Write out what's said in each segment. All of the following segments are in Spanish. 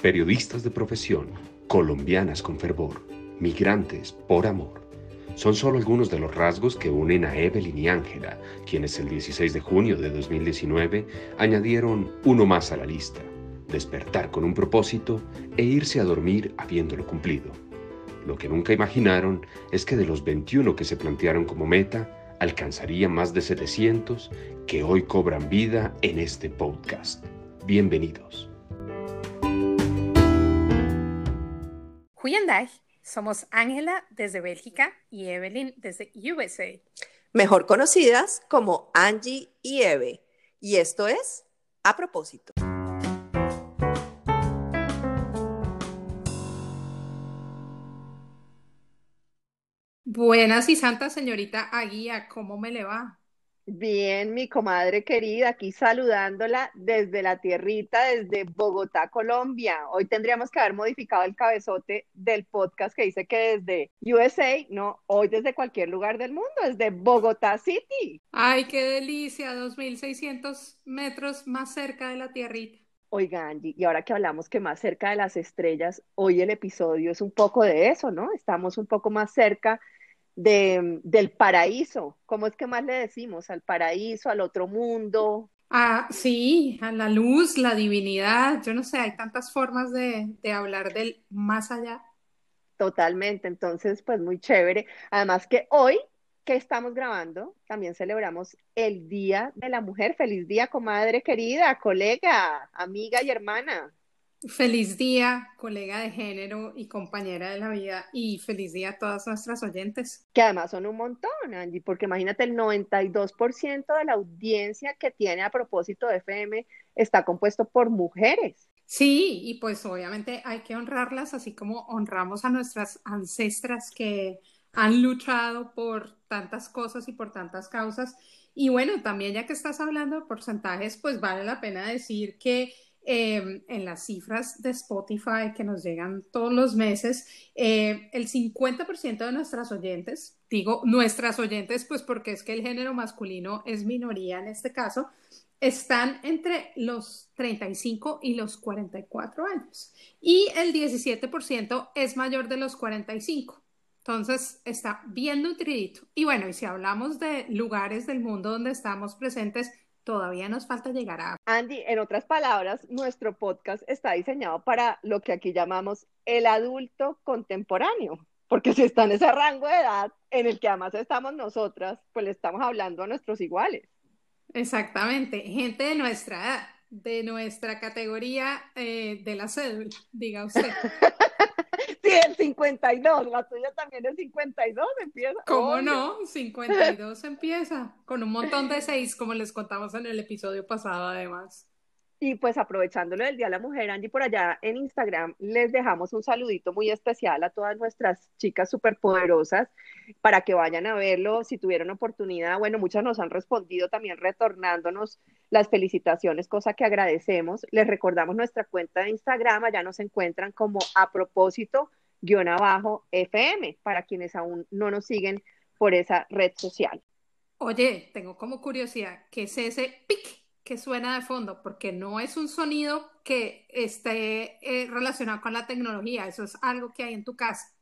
periodistas de profesión, colombianas con fervor, migrantes por amor. Son solo algunos de los rasgos que unen a Evelyn y Ángela, quienes el 16 de junio de 2019 añadieron uno más a la lista, despertar con un propósito e irse a dormir habiéndolo cumplido. Lo que nunca imaginaron es que de los 21 que se plantearon como meta, alcanzaría más de 700 que hoy cobran vida en este podcast. Bienvenidos. Goedendag, somos Ángela desde Bélgica y Evelyn desde USA. Mejor conocidas como Angie y Eve. Y esto es A propósito. Buenas y santas, señorita Aguía, ¿cómo me le va? Bien, mi comadre querida, aquí saludándola desde la tierrita, desde Bogotá, Colombia. Hoy tendríamos que haber modificado el cabezote del podcast que dice que desde USA, no, hoy desde cualquier lugar del mundo, desde Bogotá City. Ay, qué delicia, 2.600 metros más cerca de la tierrita. Oiga, Angie, y ahora que hablamos que más cerca de las estrellas, hoy el episodio es un poco de eso, ¿no? Estamos un poco más cerca de, del paraíso. ¿Cómo es que más le decimos? Al paraíso, al otro mundo. Ah, sí, a la luz, la divinidad. Yo no sé, hay tantas formas de, de hablar del más allá. Totalmente, entonces, pues muy chévere. Además que hoy que estamos grabando, también celebramos el Día de la Mujer. Feliz día, comadre querida, colega, amiga y hermana. Feliz día, colega de género y compañera de la vida, y feliz día a todas nuestras oyentes. Que además son un montón, Angie, porque imagínate, el 92% de la audiencia que tiene a propósito de FM está compuesto por mujeres. Sí, y pues obviamente hay que honrarlas, así como honramos a nuestras ancestras que han luchado por tantas cosas y por tantas causas. Y bueno, también ya que estás hablando de porcentajes, pues vale la pena decir que Em, en las cifras de Spotify que nos llegan todos los meses, eh, el 50% de nuestras oyentes, digo nuestras oyentes, pues porque es que el género masculino es minoría en este caso, están entre los 35 y los 44 años y el 17% es mayor de los 45. Entonces está bien nutridito. Y bueno, y si hablamos de lugares del mundo donde estamos presentes, Todavía nos falta llegar a... Andy, en otras palabras, nuestro podcast está diseñado para lo que aquí llamamos el adulto contemporáneo, porque si está en ese rango de edad en el que además estamos nosotras, pues le estamos hablando a nuestros iguales. Exactamente, gente de nuestra edad, de nuestra categoría eh, de la cédula, diga usted. Sí, el 52, la tuya también es 52, empieza. ¿Cómo no? 52 empieza, con un montón de seis, como les contamos en el episodio pasado, además. Y pues aprovechándolo del Día de la Mujer, Angie, por allá en Instagram les dejamos un saludito muy especial a todas nuestras chicas superpoderosas para que vayan a verlo si tuvieron oportunidad. Bueno, muchas nos han respondido también retornándonos las felicitaciones, cosa que agradecemos. Les recordamos nuestra cuenta de Instagram, allá nos encuentran como a propósito guion abajo FM, para quienes aún no nos siguen por esa red social. Oye, tengo como curiosidad, ¿qué es ese pic que suena de fondo, porque no es un sonido que esté eh, relacionado con la tecnología, eso es algo que hay en tu casa.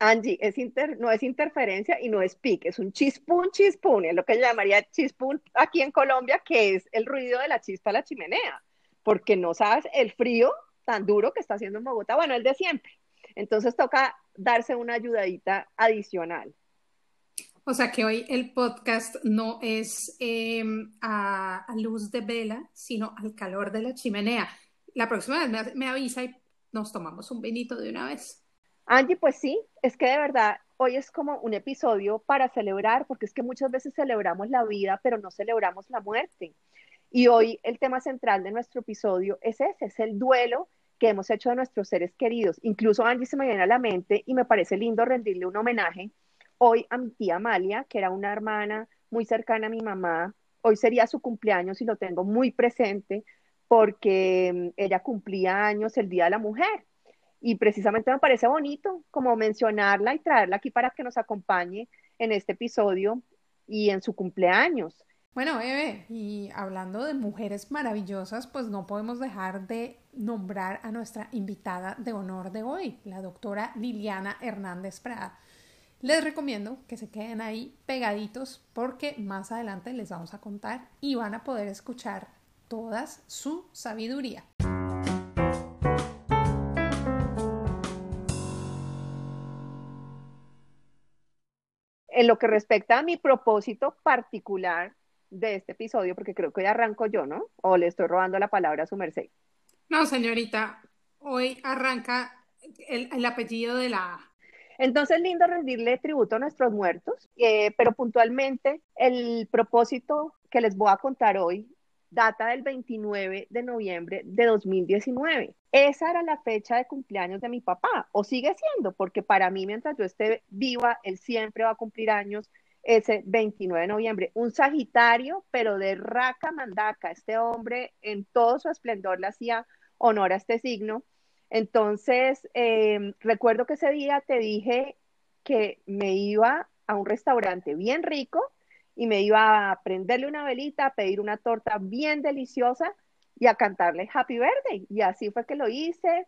Angie, es inter, no es interferencia y no es pic, es un chispún, chispún, es lo que llamaría chispún aquí en Colombia, que es el ruido de la chispa a la chimenea, porque no sabes el frío tan duro que está haciendo en Bogotá, bueno, el de siempre. Entonces toca darse una ayudadita adicional. O sea que hoy el podcast no es em, a, luz de vela, sino al calor de la chimenea. La próxima vez me, avisa y nos tomamos un vinito de una vez. Angie, pues sí, es que de verdad hoy es como un episodio para celebrar, porque es que muchas veces celebramos la vida, pero no celebramos la muerte. Y hoy el tema central de nuestro episodio es ese, es el duelo que hemos hecho de nuestros seres queridos. Incluso Angie se me viene a la mente y me parece lindo rendirle un homenaje hoy a mi tía Amalia, que era una hermana muy cercana a mi mamá. Hoy sería su cumpleaños y lo tengo muy presente porque mm, ella cumplía años el Día de la Mujer. Y precisamente me parece bonito como mencionarla y traerla aquí para que nos acompañe en este episodio y en su cumpleaños. Bueno, Eve, y hablando de mujeres maravillosas, pues no podemos dejar de nombrar a nuestra invitada de honor de hoy, la doctora Liliana Hernández Prada. Les recomiendo que se queden ahí pegaditos porque más adelante les vamos a contar y van a poder escuchar toda su sabiduría. En lo que respecta a mi propósito particular de este episodio, porque creo que hoy arranco yo, ¿no? O le estoy robando la palabra a su merced. No, señorita, hoy arranca el, apellido de la Entonces, lindo rendirle tributo a nuestros muertos, eh, pero puntualmente el propósito que les voy a contar hoy data del 29 de noviembre de 2019. Esa era la fecha de cumpleaños de mi papá, o sigue siendo, porque para mí, mientras yo esté viva, él siempre va a cumplir años ese 29 de noviembre. Un Sagitario, pero de raca mandaca. Este hombre en todo su esplendor le hacía honor a este signo. Entonces, em, recuerdo que ese día te dije que me iba a un restaurante bien rico y me iba a prenderle una velita, a pedir una torta bien deliciosa y a cantarle Happy Birthday. Y así fue que lo hice.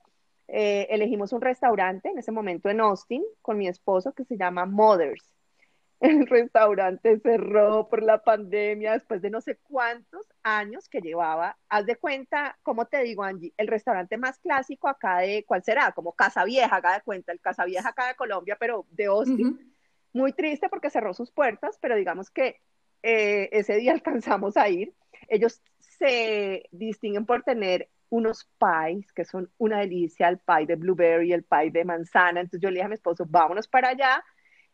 Eh, elegimos un restaurante en ese momento en Austin con mi esposo que se llama Mothers el restaurante cerró por la pandemia después de no sé cuántos años que llevaba. Haz de cuenta, como te digo, Angie, el restaurante más clásico acá de, ¿cuál será? Como Casa Vieja, haga de cuenta, el Casa Vieja acá de Colombia, pero de Austin. Muy triste porque cerró sus puertas, pero digamos que eh, ese día alcanzamos a ir. Ellos se distinguen por tener unos pies que son una delicia, el pie de blueberry, el pie de manzana. Entonces yo le dije a mi esposo, vámonos para allá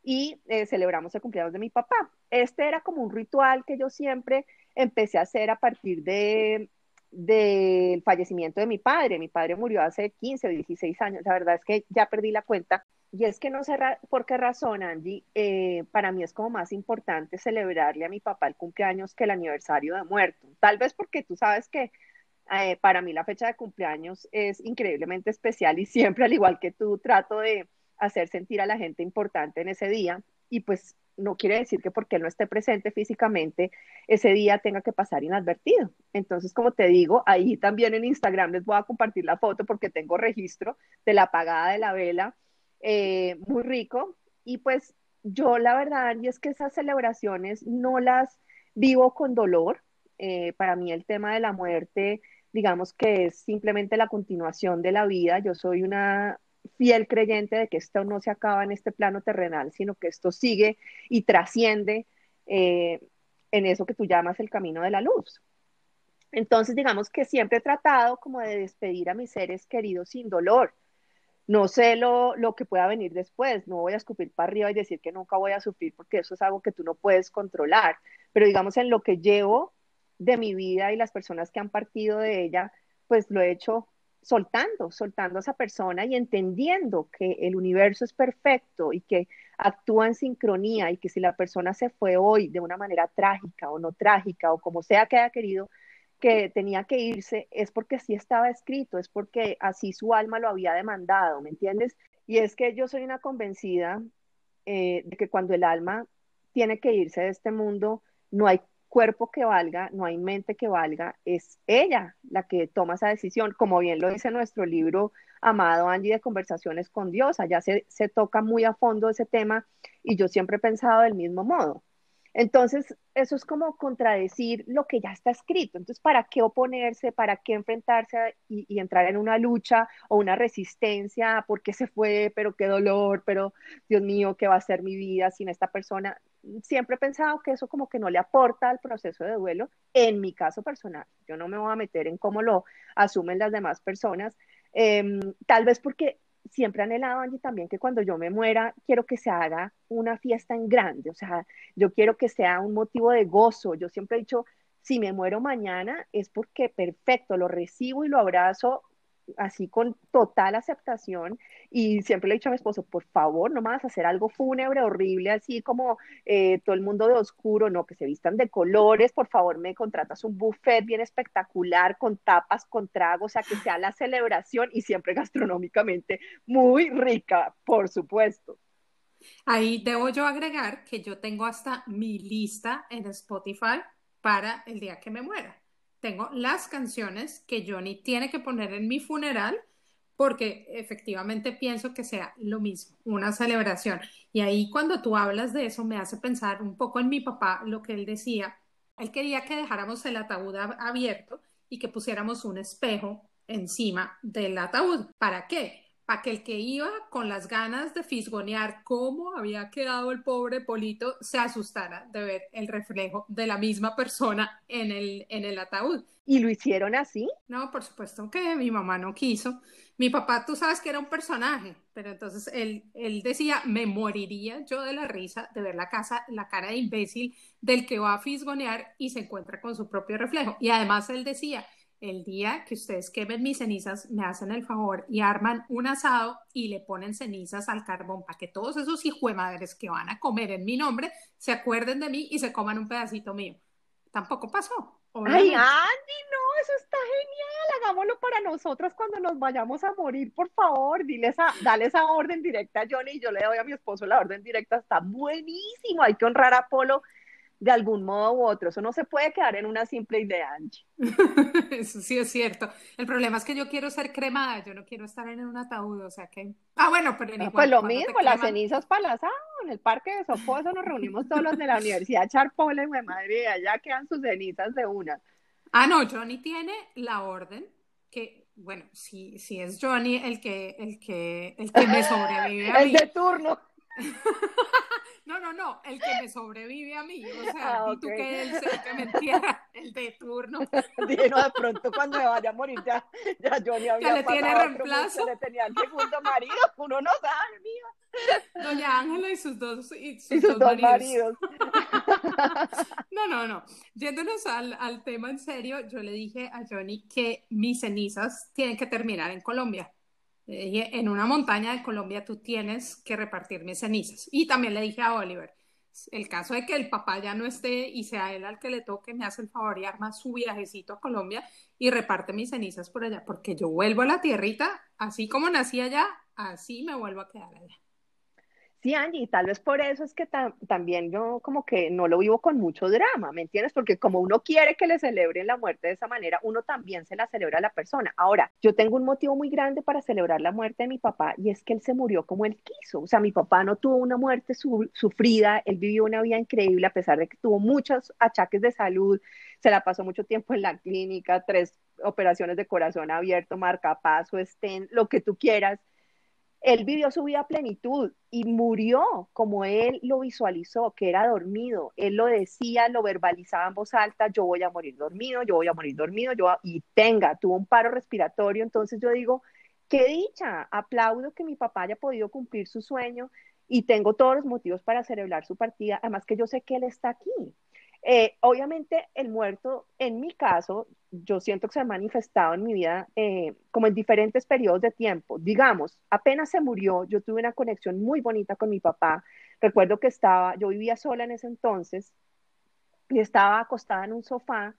y eh, celebramos el cumpleaños de mi papá. Este era como un ritual que yo siempre empecé a hacer a partir de del fallecimiento de mi padre. Mi padre murió hace 15 o 16 años. La verdad es que ya perdí la cuenta. Y es que no sé por qué razón, Angie, eh, para mí es como más importante celebrarle a mi papá el cumpleaños que el aniversario de muerto. Tal vez porque tú sabes que eh, para mí la fecha de cumpleaños es increíblemente especial y siempre, al igual que tú, trato de, hacer sentir a la gente importante en ese día y pues no quiere decir que porque no esté presente físicamente, ese día tenga que pasar inadvertido. Entonces, como te digo, ahí también en Instagram les voy a compartir la foto porque tengo registro de la apagada de la vela, eh, muy rico. Y pues yo la verdad, y es que esas celebraciones no las vivo con dolor. Eh, para mí el tema de la muerte, digamos que es simplemente la continuación de la vida. Yo soy una fiel creyente de que esto no se acaba en este plano terrenal, sino que esto sigue y trasciende eh, en eso que tú llamas el camino de la luz. Entonces, digamos que siempre he tratado como de despedir a mis seres queridos sin dolor. No sé lo, lo que pueda venir después, no voy a escupir para arriba y decir que nunca voy a sufrir porque eso es algo que tú no puedes controlar, pero digamos en lo que llevo de mi vida y las personas que han partido de ella, pues lo he hecho soltando, soltando a esa persona y entendiendo que el universo es perfecto y que actúa en sincronía y que si la persona se fue hoy de una manera trágica o no trágica o como sea que haya querido que tenía que irse, es porque así estaba escrito, es porque así su alma lo había demandado, ¿me entiendes? Y es que yo soy una convencida eh, de que cuando el alma tiene que irse de este mundo, no hay cuerpo que valga, no hay mente que valga, es ella la que toma esa decisión, como bien lo dice nuestro libro amado Angie de Conversaciones con Dios, allá se, se toca muy a fondo ese tema y yo siempre he pensado del mismo modo. Entonces, eso es como contradecir lo que ya está escrito. Entonces, ¿para qué oponerse? ¿Para qué enfrentarse y, entrar en una lucha o una resistencia? ¿Por qué se fue? Pero qué dolor, pero Dios mío, ¿qué va a ser mi vida sin esta persona? Siempre he pensado que eso como que no le aporta al proceso de duelo, en mi caso personal. Yo no me voy a meter en cómo lo asumen las demás personas, eh, tal vez porque siempre anhelado, Angie, también que cuando yo me muera, quiero que se haga una fiesta en grande, o sea, yo quiero que sea un motivo de gozo. Yo siempre he dicho, si me muero mañana es porque perfecto, lo recibo y lo abrazo así con total aceptación y siempre le he dicho a mi esposo, por favor, no me vas a hacer algo fúnebre, horrible, así como eh, todo el mundo de oscuro, no, que se vistan de colores, por favor, me contratas un buffet bien espectacular, con tapas, con tragos, o sea, que sea la celebración y siempre gastronómicamente muy rica, por supuesto. Ahí debo yo agregar que yo tengo hasta mi lista en Spotify para el día que me muera. Tengo las canciones que Johnny tiene que poner en mi funeral porque efectivamente pienso que sea lo mismo, una celebración. Y ahí cuando tú hablas de eso me hace pensar un poco en mi papá, lo que él decía. Él quería que dejáramos el ataúd abierto y que pusiéramos un espejo encima del ataúd. ¿Para qué? Para que el que iba con las ganas de fisgonear cómo había quedado el pobre Polito se asustara de ver el reflejo de la misma persona en el, en el ataúd. ¿Y lo hicieron así? No, por supuesto que mi mamá no quiso. Mi papá, tú sabes que era un personaje, pero entonces él, él decía, me moriría yo de la risa de ver la, casa, la cara de imbécil del que va a fisgonear y se encuentra con su propio reflejo. Y además él decía, el día que ustedes quemen mis cenizas, me hacen el favor y arman un asado y le ponen cenizas al carbón para que todos esos madres que van a comer en mi nombre se acuerden de mí y se coman un pedacito mío. Tampoco pasó. Ay, Andy, no, eso está genial. Hagámoslo para nosotras cuando nos vayamos a morir, por favor. Dile esa, dale esa orden directa a Johnny y yo le doy a mi esposo la orden directa. Está buenísimo. Hay que honrar a Polo de algún modo u otro. Eso no se puede quedar en una simple idea, Angie. Eso sí es cierto. El problema es que yo quiero ser cremada, yo no quiero estar en un ataúd, o sea que... Ah, bueno, pero en Pues lo mismo, las cenizas para la en el parque de Soposo nos reunimos todos los de la Universidad Charpole, de madre, allá quedan sus cenizas de una. Ah, no, Johnny tiene la orden que, bueno, si, si es Johnny el que, el que, el que me sobrevive a El de turno. No, no, no, el que me sobrevive a mí. O sea, ah, tú que él el que me entierra, el de turno. Dije, no, de pronto cuando me vaya a morir ya, ya yo ni había ya le tiene reemplazo. le tenía el segundo marido, uno no sabe, mía. Doña Ángela y sus dos, y sus, dos, maridos. No, no, no. Yéndonos al, al tema en serio, yo le dije a Johnny que mis cenizas tienen que terminar en Colombia en una montaña de Colombia tú tienes que repartir mis cenizas. Y también le dije a Oliver, el caso de que el papá ya no esté y sea él al que le toque, me hace el favor y arma su viajecito a Colombia y reparte mis cenizas por allá, porque yo vuelvo a la tierrita, así como nací allá, así me vuelvo a quedar allá. Sí, Angie, tal vez por eso es que también yo como que no lo vivo con mucho drama, ¿me entiendes? Porque como uno quiere que le celebren la muerte de esa manera, uno también se la celebra a la persona. Ahora, yo tengo un motivo muy grande para celebrar la muerte de mi papá y es que él se murió como él quiso. O sea, mi papá no tuvo una muerte sufrida, él vivió una vida increíble a pesar de que tuvo muchos achaques de salud, se la pasó mucho tiempo en la clínica, tres operaciones de corazón abierto, marcapaso, estén, lo que tú quieras él vivió su vida a plenitud y murió como él lo visualizó, que era dormido. Él lo decía, lo verbalizaba en voz alta, yo voy a morir dormido, yo voy a morir dormido, yo y tenga, tuvo un paro respiratorio, entonces yo digo, qué dicha, aplaudo que mi papá haya podido cumplir su sueño y tengo todos los motivos para celebrar su partida, además que yo sé que él está aquí. Eh, obviamente el muerto, en mi caso, yo siento que se ha manifestado en mi vida eh, como en diferentes periodos de tiempo. Digamos, apenas se murió, yo tuve una conexión muy bonita con mi papá. Recuerdo que estaba, yo vivía sola en ese entonces y estaba acostada en un sofá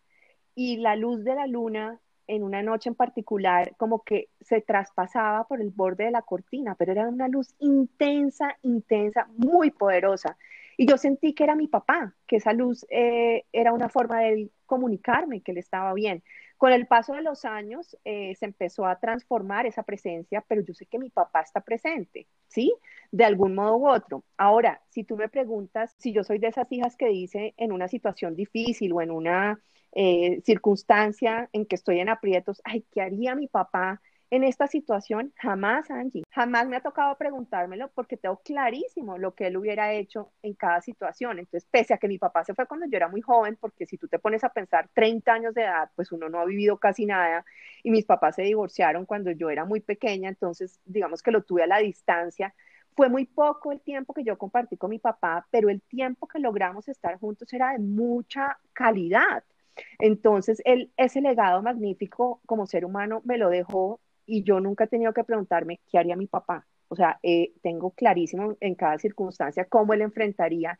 y la luz de la luna en una noche en particular como que se traspasaba por el borde de la cortina, pero era una luz intensa, intensa, muy poderosa. Y yo sentí que era mi papá, que esa luz eh, era una forma de comunicarme, que él estaba bien. Con el paso de los años eh, se empezó a transformar esa presencia, pero yo sé que mi papá está presente, ¿sí? De algún modo u otro. Ahora, si tú me preguntas si yo soy de esas hijas que dice en una situación difícil o en una eh, circunstancia en que estoy en aprietos, ay, ¿qué haría mi papá en esta situación, jamás, Angie, jamás me ha tocado preguntármelo porque tengo clarísimo lo que él hubiera hecho en cada situación. Entonces, pese a que mi papá se fue cuando yo era muy joven, porque si tú te pones a pensar 30 años de edad, pues uno no ha vivido casi nada, y mis papás se divorciaron cuando yo era muy pequeña, entonces digamos que lo tuve a la distancia. Fue muy poco el tiempo que yo compartí con mi papá, pero el tiempo que logramos estar juntos era de mucha calidad. Entonces, él, ese legado magnífico como ser humano me lo dejó y yo nunca he tenido que preguntarme qué haría mi papá. O sea, eh, tengo clarísimo en cada circunstancia cómo él enfrentaría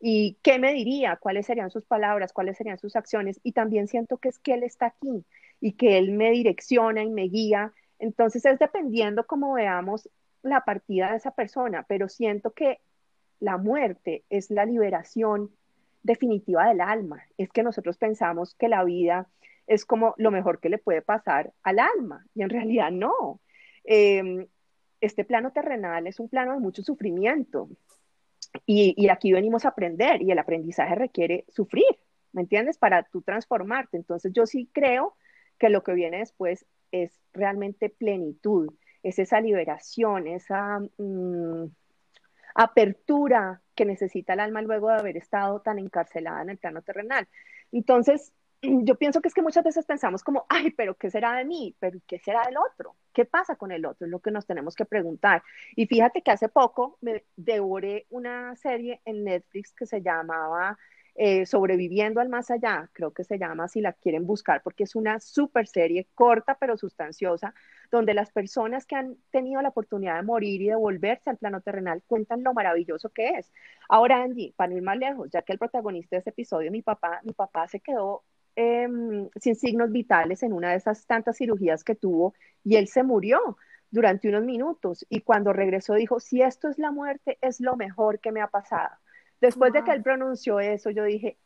y qué me diría, cuáles serían sus palabras, cuáles serían sus acciones. Y también siento que es que él está aquí y que él me direcciona y me guía. Entonces es dependiendo cómo veamos la partida de esa persona, pero siento que la muerte es la liberación definitiva del alma. Es que nosotros pensamos que la vida es como lo mejor que le puede pasar al alma y en realidad no. Em, este plano terrenal es un plano de mucho sufrimiento y, aquí venimos a aprender y el aprendizaje requiere sufrir, ¿me entiendes? Para tú transformarte. Entonces yo sí creo que lo que viene después es realmente plenitud, es esa liberación, esa mm, apertura que necesita el alma luego de haber estado tan encarcelada en el plano terrenal. Entonces, yo pienso que es que muchas veces pensamos como, ay, pero ¿qué será de mí? ¿Pero qué será del otro? ¿Qué pasa con el otro? Es lo que nos tenemos que preguntar. Y fíjate que hace poco me devoré una serie en Netflix que se llamaba eh, Sobreviviendo al Más Allá, creo que se llama si la quieren buscar, porque es una super serie corta pero sustanciosa, donde las personas que han tenido la oportunidad de morir y de volverse al plano terrenal cuentan lo maravilloso que es. Ahora, Angie, para ir más lejos, ya que el protagonista de ese episodio, mi papá, mi papá se quedó em, sin signos vitales en una de esas tantas cirugías que tuvo y él se murió durante unos minutos y cuando regresó dijo, si esto es la muerte, es lo mejor que me ha pasado. Después de que él pronunció eso, yo dije,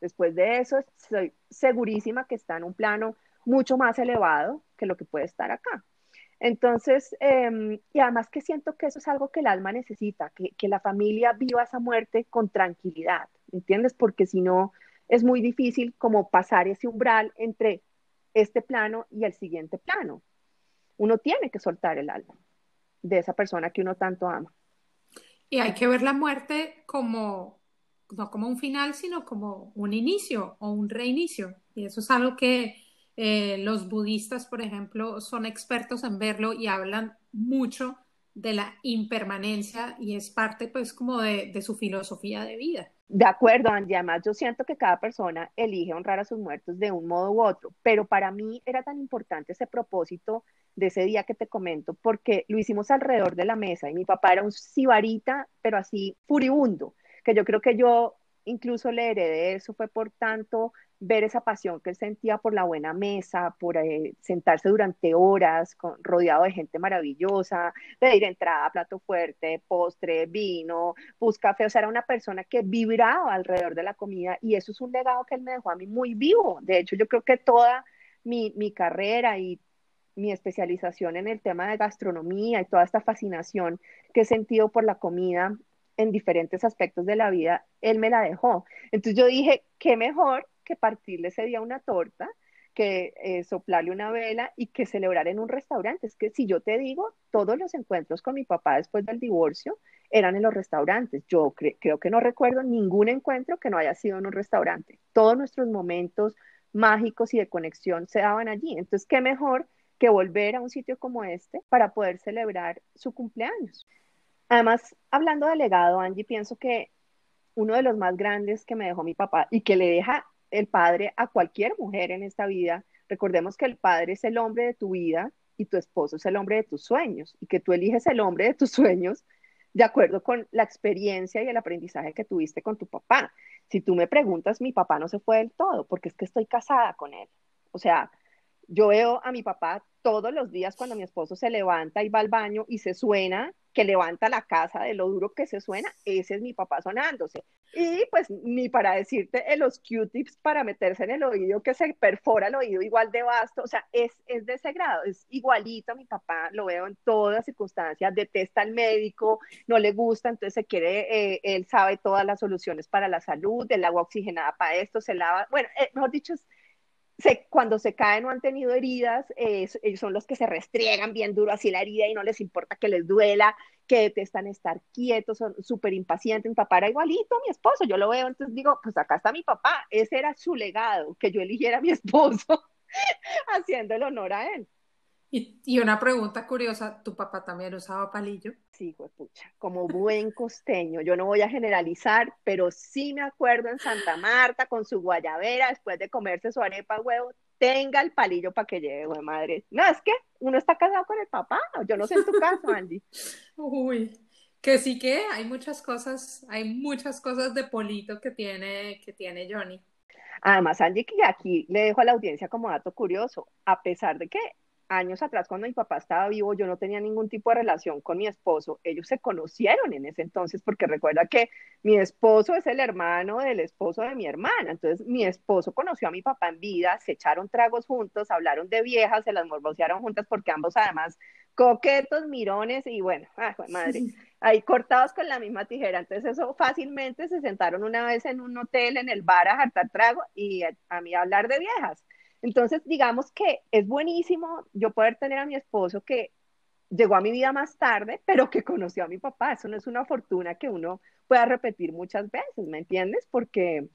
después de eso, estoy segurísima que está en un plano mucho más elevado que lo que puede estar acá. Entonces, em, y además que siento que eso es algo que el alma necesita, que, que la familia viva esa muerte con tranquilidad, ¿entiendes? Porque si no, es muy difícil como pasar ese umbral entre este plano y el siguiente plano. Uno tiene que soltar el alma de esa persona que uno tanto ama. Y hay que ver la muerte como, no como un final, sino como un inicio o un reinicio. Y eso es algo que eh, los budistas, por ejemplo, son expertos en verlo y hablan mucho de la impermanencia y es parte pues como de, de su filosofía de vida. De acuerdo, Andy. Además, yo siento que cada persona elige honrar a sus muertos de un modo u otro, pero para mí era tan importante ese propósito de ese día que te comento, porque lo hicimos alrededor de la mesa y mi papá era un sibarita, pero así furibundo, que yo creo que yo incluso le heredé eso, fue por tanto ver esa pasión que él sentía por la buena mesa, por eh, sentarse durante horas con, rodeado de gente maravillosa, pedir entrada, plato fuerte, postre, vino, bus café, o sea, era una persona que vibraba alrededor de la comida y eso es un legado que él me dejó a mí muy vivo. De hecho, yo creo que toda mi, mi carrera y mi especialización en el tema de gastronomía y toda esta fascinación que he sentido por la comida en diferentes aspectos de la vida, él me la dejó. Entonces yo dije, qué mejor que partirle ese día una torta, que eh, soplarle una vela y que celebrar en un restaurante. Es que si yo te digo, todos los encuentros con mi papá después del divorcio eran en los restaurantes. Yo creo que no recuerdo ningún encuentro que no haya sido en un restaurante. Todos nuestros momentos mágicos y de conexión se daban allí. Entonces, qué mejor que volver a un sitio como este para poder celebrar su cumpleaños. Además, hablando de legado, Angie, pienso que uno de los más grandes que me dejó mi papá y que le deja el padre a cualquier mujer en esta vida. Recordemos que el padre es el hombre de tu vida y tu esposo es el hombre de tus sueños y que tú eliges el hombre de tus sueños de acuerdo con la experiencia y el aprendizaje que tuviste con tu papá. Si tú me preguntas, mi papá no se fue del todo porque es que estoy casada con él. O sea, yo veo a mi papá todos los días cuando mi esposo se levanta y va al baño y se suena, que levanta la casa de lo duro que se suena, ese es mi papá sonándose. Y pues ni para decirte los Q-tips para meterse en el oído que se perfora el oído igual de vasto, o sea, es, es de ese grado, es igualito a mi papá, lo veo en todas circunstancias, detesta al médico, no le gusta, entonces se quiere, eh, él sabe todas las soluciones para la salud, el agua oxigenada para esto, se lava, bueno, eh, mejor dicho, es cuando se caen o han tenido heridas, ellos son los que se restriegan bien duro así la herida y no les importa que les duela, que detestan estar quietos, son súper impacientes. Mi papá era igualito a mi esposo, yo lo veo, entonces digo, pues acá está mi papá, ese era su legado, que yo eligiera a mi esposo haciendo el honor a él. Y, una pregunta curiosa, ¿tu papá también usaba palillo? Sí, pucha, como buen costeño, yo no voy a generalizar, pero sí me acuerdo en Santa Marta con su guayabera, después de comerse su arepa huevo, tenga el palillo para que lleve, güey, madre. No, es que uno está casado con el papá, yo no sé en tu caso, Andy. Uy, que sí que hay muchas cosas, hay muchas cosas de polito que tiene, que tiene Johnny. Además, Andy, que aquí le dejo a la audiencia como dato curioso, a pesar de que años atrás, cuando mi papá estaba vivo, yo no tenía ningún tipo de relación con mi esposo. Ellos se conocieron en ese entonces, porque recuerda que mi esposo es el hermano del esposo de mi hermana. Entonces, mi esposo conoció a mi papá en vida, se echaron tragos juntos, hablaron de viejas, se las morbocearon juntas, porque ambos además coquetos, mirones y bueno, ay, madre, ahí cortados con la misma tijera. Entonces, eso fácilmente se sentaron una vez en un hotel, en el bar, a jartar trago y a, a mí a hablar de viejas. Entonces, digamos que es buenísimo yo poder tener a mi esposo que llegó a mi vida más tarde, pero que conoció a mi papá. Eso no es una fortuna que uno pueda repetir muchas veces, ¿me entiendes? Porque,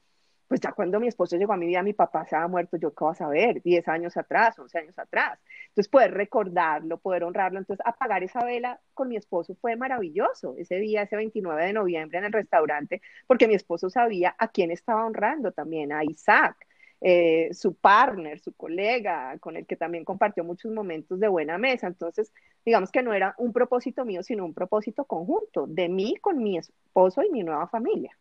pues ya cuando mi esposo llegó a mi vida, mi papá se había muerto, yo qué vas a ver, 10 años atrás, 11 años atrás. Entonces, poder recordarlo, poder honrarlo. Entonces, apagar esa vela con mi esposo fue maravilloso. Ese día, ese 29 de noviembre en el restaurante, porque mi esposo sabía a quién estaba honrando también, a Isaac eh, su partner, su colega, con el que también compartió muchos momentos de buena mesa. Entonces, digamos que no era un propósito mío, sino un propósito conjunto de mí con mi esposo y mi nueva familia.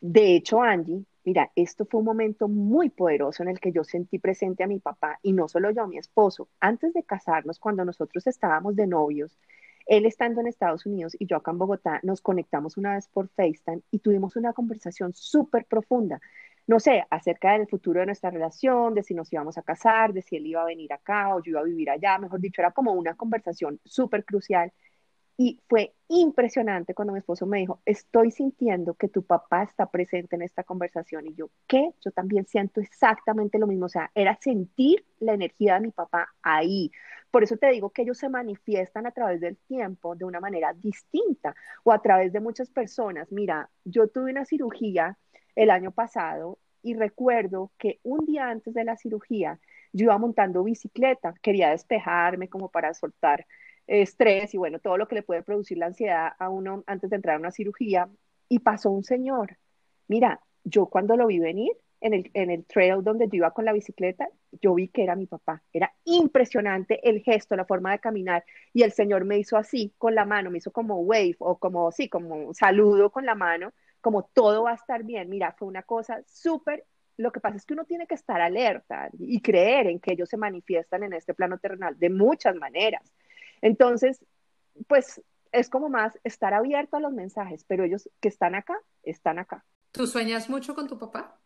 De hecho, Angie, mira, esto fue un momento muy poderoso en el que yo sentí presente a mi papá y no solo yo, a mi esposo. Antes de casarnos, cuando nosotros estábamos de novios, él estando en Estados Unidos y yo acá en Bogotá, nos conectamos una vez por FaceTime y tuvimos una conversación súper profunda no sé, acerca del futuro de nuestra relación, de si nos íbamos a casar, de si él iba a venir acá o yo iba a vivir allá, mejor dicho, era como una conversación súper crucial. Y fue impresionante cuando mi esposo me dijo, estoy sintiendo que tu papá está presente en esta conversación. Y yo, ¿qué? Yo también siento exactamente lo mismo. O sea, era sentir la energía de mi papá ahí. Por eso te digo que ellos se manifiestan a través del tiempo de una manera distinta o a través de muchas personas. Mira, yo tuve una cirugía el año pasado y recuerdo que un día antes de la cirugía yo iba montando bicicleta, quería despejarme como para soltar estrés y bueno, todo lo que le puede producir la ansiedad a uno antes de entrar a una cirugía y pasó un señor. Mira, yo cuando lo vi venir en el, en el trail donde yo iba con la bicicleta, yo vi que era mi papá. Era impresionante el gesto, la forma de caminar. Y el señor me hizo así con la mano, me hizo como wave o como, sí, como saludo con la mano como todo va a estar bien. Mira, fue una cosa súper, lo que pasa es que uno tiene que estar alerta y creer en que ellos se manifiestan en este plano terrenal de muchas maneras. Entonces, pues es como más estar abierto a los mensajes, pero ellos que están acá, están acá. ¿Tú sueñas mucho con tu papá?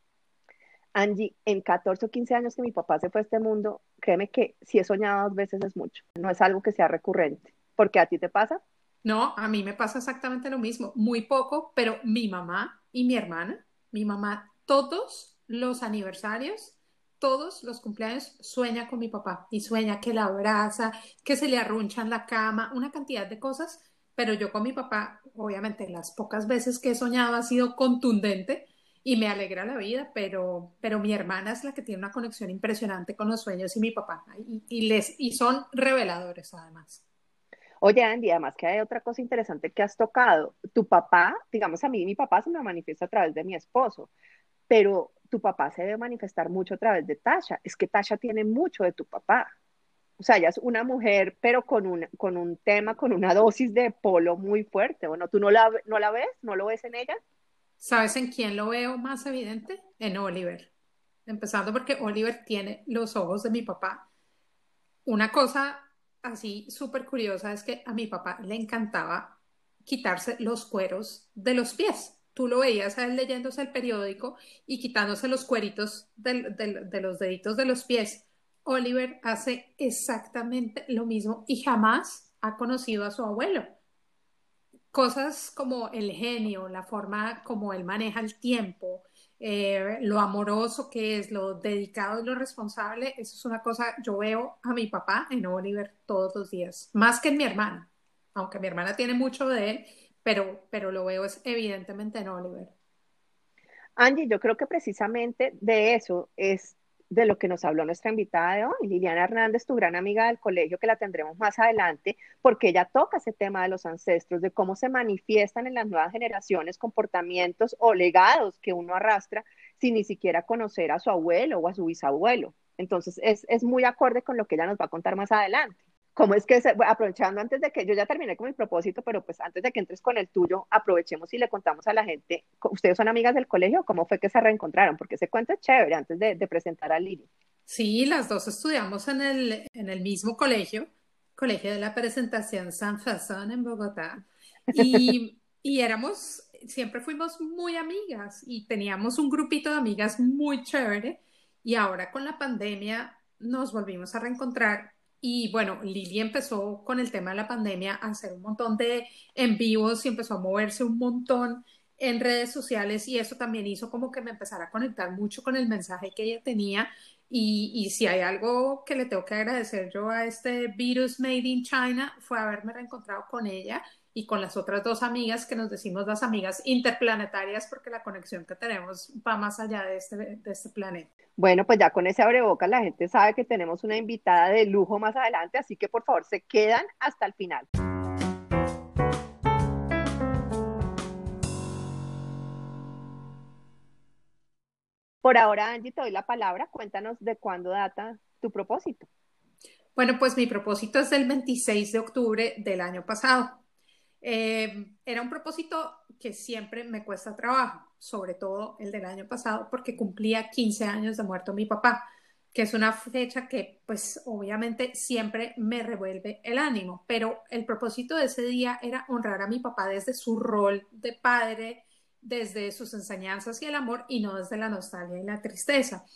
Angie, en 14 o 15 años que mi papá se fue a este mundo, créeme que si he soñado dos veces es mucho. No es algo que sea recurrente. ¿Porque a ti te pasa? No, a mí me pasa exactamente lo mismo, muy poco, pero mi mamá y mi hermana, mi mamá todos los aniversarios, todos los cumpleaños sueña con mi papá y sueña que la abraza, que se le arruncha en la cama, una cantidad de cosas, pero yo con mi papá, obviamente las pocas veces que he soñado ha sido contundente y me alegra la vida, pero, pero mi hermana es la que tiene una conexión impresionante con los sueños y mi papá, y, les, y son reveladores además. Oye, Andy, además que hay otra cosa interesante que has tocado. Tu papá, digamos a mí, mi papá se me manifiesta a través de mi esposo, pero tu papá se debe manifestar mucho a través de Tasha. Es que Tasha tiene mucho de tu papá. O sea, ella es una mujer, pero con un, con un tema, con una dosis de polo muy fuerte. Bueno, ¿tú no la, no la ves? ¿No lo ves en ella? ¿Sabes en quién lo veo más evidente? En Oliver. Empezando porque Oliver tiene los ojos de mi papá. Una cosa así súper curiosa es que a mi papá le encantaba quitarse los cueros de los pies. Tú lo veías a él leyéndose el periódico y quitándose los cueritos de, los deditos de los pies. Oliver hace exactamente lo mismo y jamás ha conocido a su abuelo. Cosas como el genio, la forma como él maneja el tiempo, eh, lo amoroso que es, lo dedicado y lo responsable, eso es una cosa, yo veo a mi papá en Oliver todos los días, más que en mi hermana, aunque mi hermana tiene mucho de él, pero, pero lo veo es evidentemente en Oliver. Angie, yo creo que precisamente de eso es de lo que nos habló nuestra invitada de hoy, Liliana Hernández, tu gran amiga del colegio, que la tendremos más adelante, porque ella toca ese tema de los ancestros, de cómo se manifiestan en las nuevas generaciones comportamientos o legados que uno arrastra sin ni siquiera conocer a su abuelo o a su bisabuelo. Entonces, es, es muy acorde con lo que ella nos va a contar más adelante. ¿Cómo es que, aprovechando antes de que yo ya terminé con mi propósito, pero pues antes de que entres con el tuyo, aprovechemos y le contamos a la gente, ¿ustedes son amigas del colegio? ¿Cómo fue que se reencontraron? Porque ese cuento es chévere antes de, presentar a Lili. Sí, las dos estudiamos en el, en el mismo colegio, Colegio de la Presentación San Fasón en Bogotá. Y, y éramos, siempre fuimos muy amigas y teníamos un grupito de amigas muy chévere. Y ahora con la pandemia nos volvimos a reencontrar y bueno, Lili empezó con el tema de la pandemia a hacer un montón de en vivos y empezó a moverse un montón en redes sociales y eso también hizo como que me empezara a conectar mucho con el mensaje que ella tenía. Y, y, si hay algo que le tengo que agradecer yo a este virus made in China fue haberme reencontrado con ella y con las otras dos amigas que nos decimos las amigas interplanetarias porque la conexión que tenemos va más allá de este, de este planeta. Bueno, pues ya con ese abreboca la gente sabe que tenemos una invitada de lujo más adelante, así que por favor se quedan hasta el final. Por ahora, Angie, te doy la palabra. Cuéntanos de cuándo data tu propósito. Bueno, pues mi propósito es del 26 de octubre del año pasado. Eh, era un propósito que siempre me cuesta trabajo, sobre todo el del año pasado, porque cumplía 15 años de muerto mi papá, que es una fecha que pues obviamente siempre me revuelve el ánimo, pero el propósito de ese día era honrar a mi papá desde su rol de padre, desde sus enseñanzas y el amor y no desde la nostalgia y la tristeza.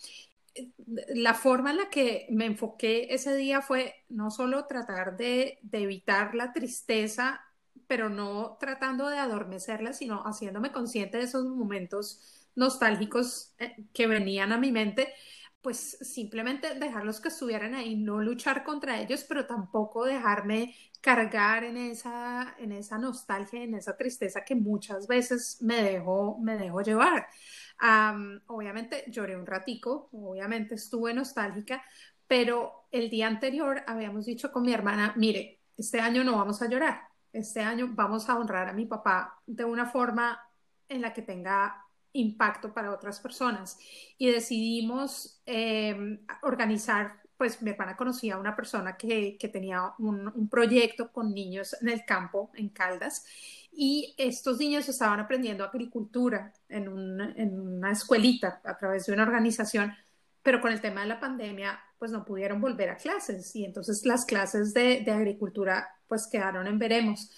La forma en la que me enfoqué ese día fue no solo tratar de, evitar la tristeza pero no tratando de adormecerla, sino haciéndome consciente de esos momentos nostálgicos eh, que venían a mi mente, pues simplemente dejarlos que estuvieran ahí, no luchar contra ellos, pero tampoco dejarme cargar en esa, en esa nostalgia, en esa tristeza que muchas veces me dejo, me dejo llevar. obviamente lloré un ratico, obviamente estuve nostálgica, pero el día anterior habíamos dicho con mi hermana, mire, este año no vamos a llorar, este año vamos a honrar a mi papá de una forma en la que tenga impacto para otras personas. Y decidimos em, organizar, pues mi hermana conocía a una persona que, tenía un, proyecto con niños en el campo, en Caldas, y estos niños estaban aprendiendo agricultura en, una escuelita a través de una organización, pero con el tema de la pandemia, pues no pudieron volver a clases y entonces las clases de, de agricultura pues quedaron en veremos.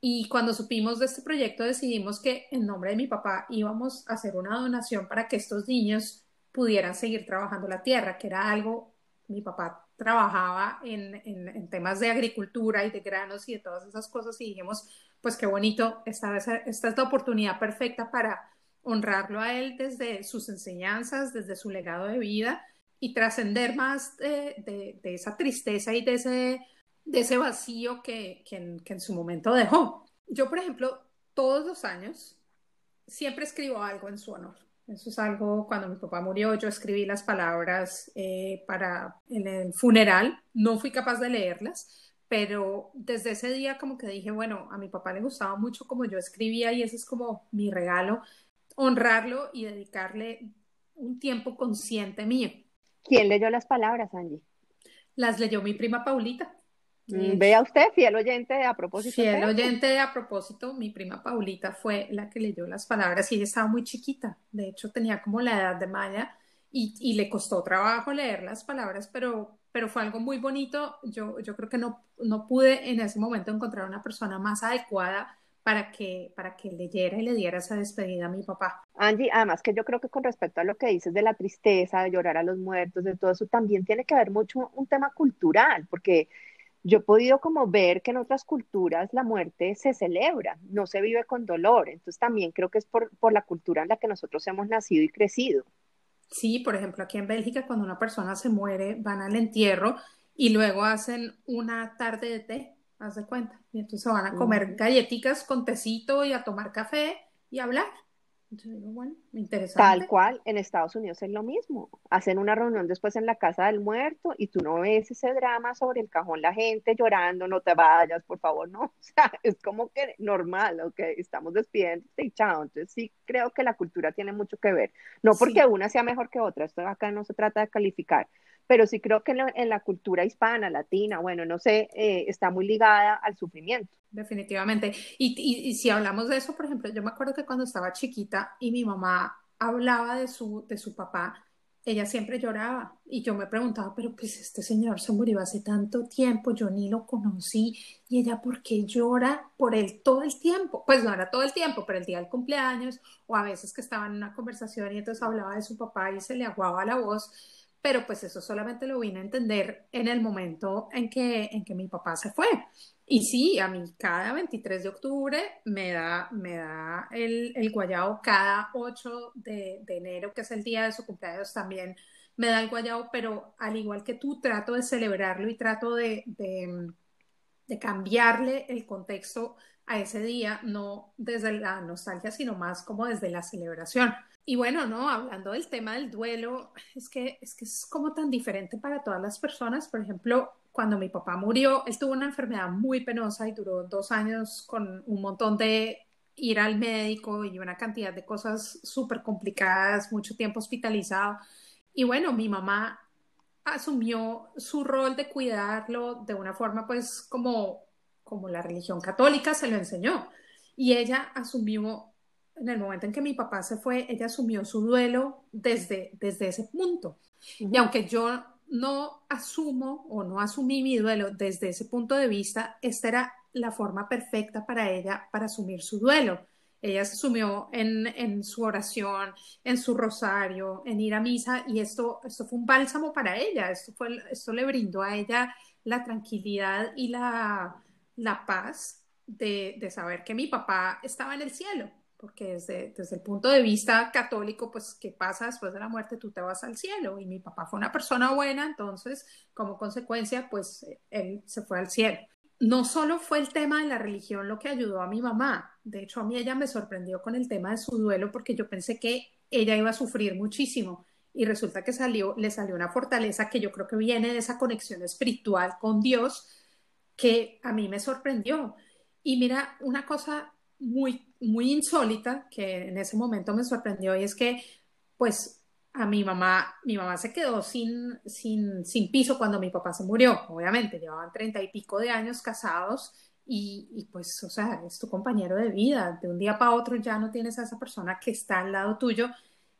Y cuando supimos de este proyecto decidimos que en nombre de mi papá íbamos a hacer una donación para que estos niños pudieran seguir trabajando la tierra, que era algo, mi papá trabajaba en, en, temas de agricultura y de granos y de todas esas cosas y dijimos, pues qué bonito, esta, esta es la oportunidad perfecta para honrarlo a él desde sus enseñanzas, desde su legado de vida y trascender más de, esa tristeza y de ese vacío que, que, en, su momento dejó. Yo, por ejemplo, todos los años siempre escribo algo en su honor. Eso es algo, cuando mi papá murió, yo escribí las palabras eh, para en el funeral. No fui capaz de leerlas, pero desde ese día como que dije, bueno, a mi papá le gustaba mucho como yo escribía y ese es como mi regalo, honrarlo y dedicarle un tiempo consciente mío. ¿Quién leyó las palabras, Angie? Las leyó mi prima Paulita. Mm, vea usted, fiel oyente a propósito. Fiel oyente a propósito, mi prima Paulita fue la que leyó las palabras y ella estaba muy chiquita, de hecho tenía como la edad de Maya y, y le costó trabajo leer las palabras, pero, pero fue algo muy bonito. Yo, yo creo que no, no pude en ese momento encontrar una persona más adecuada para que, para que leyera y le diera esa despedida a mi papá. Angie, además que yo creo que con respecto a lo que dices de la tristeza, de llorar a los muertos, de todo eso, también tiene que haber mucho un tema cultural, porque yo he podido como ver que en otras culturas la muerte se celebra, no se vive con dolor. Entonces también creo que es por, la cultura en la que nosotros hemos nacido y crecido. Sí, por ejemplo, aquí en Bélgica cuando una persona se muere van al entierro y luego hacen una tarde de té, haz de cuenta. Y entonces van a comer galletitas con tecito y a tomar café y hablar. Tal cual, en Estados Unidos es lo mismo. Hacen una reunión después en la casa del muerto y tú no ves ese drama sobre el cajón, la gente llorando, no te vayas, por favor, no. O sea, es como que normal, ok, estamos despidiendo y chao. Entonces sí creo que la cultura tiene mucho que ver. No porque una sea mejor que otra, esto acá no se trata de calificar, pero sí creo que en la, cultura hispana, latina, bueno, no sé, eh, está muy ligada al sufrimiento. Definitivamente. Y, si hablamos de eso, por ejemplo, yo me acuerdo que cuando estaba chiquita y mi mamá hablaba de su, de su papá, ella siempre lloraba y yo me preguntaba, pero pues este señor se murió hace tanto tiempo, yo ni lo conocí y ella, ¿por qué llora por él todo el tiempo? Pues no era todo el tiempo, pero el día del cumpleaños o a veces que estaba en una conversación y entonces hablaba de su papá y se le aguaba la voz, pero pues eso solamente lo vine a entender en el momento en que, en que mi papá se fue. Y sí, a mí cada 23 de octubre me da, me da el, el guayabo, cada 8 de, de, enero, que es el día de su cumpleaños, también me da el guayabo, pero al igual que tú, trato de celebrarlo y trato de, de cambiarle el contexto a ese día, no desde la nostalgia, sino más como desde la celebración. Y bueno, no, hablando del tema del duelo, es que, es que es como tan diferente para todas las personas. Por ejemplo, cuando mi papá murió, él tuvo una enfermedad muy penosa y duró dos años con un montón de ir al médico y una cantidad de cosas súper complicadas, mucho tiempo hospitalizado. Y bueno, mi mamá asumió su rol de cuidarlo de una forma pues como, como la religión católica se lo enseñó. Y ella asumió, en el momento en que mi papá se fue, ella asumió su duelo desde, desde ese punto. Y aunque yo no asumo o no asumí mi duelo desde ese punto de vista, esta era la forma perfecta para ella para asumir su duelo. Ella se sumió en, su oración, en su rosario, en ir a misa y esto, esto fue un bálsamo para ella, esto, fue, esto le brindó a ella la tranquilidad y la, la paz de, de saber que mi papá estaba en el cielo porque desde, desde el punto de vista católico, pues, ¿qué pasa después de la muerte? Tú te vas al cielo. Y mi papá fue una persona buena, entonces, como consecuencia, pues, él se fue al cielo. No solo fue el tema de la religión lo que ayudó a mi mamá, de hecho, a mí ella me sorprendió con el tema de su duelo, porque yo pensé que ella iba a sufrir muchísimo. Y resulta que salió, le salió una fortaleza que yo creo que viene de esa conexión espiritual con Dios, que a mí me sorprendió. Y mira, una cosa muy, muy insólita que en ese momento me sorprendió y es que, pues, a mi mamá, mi mamá se quedó sin, sin, sin piso cuando mi papá se murió, obviamente, llevaban treinta y pico de años casados y, y, pues, o sea, es tu compañero de vida, de un día para otro ya no tienes a esa persona que está al lado tuyo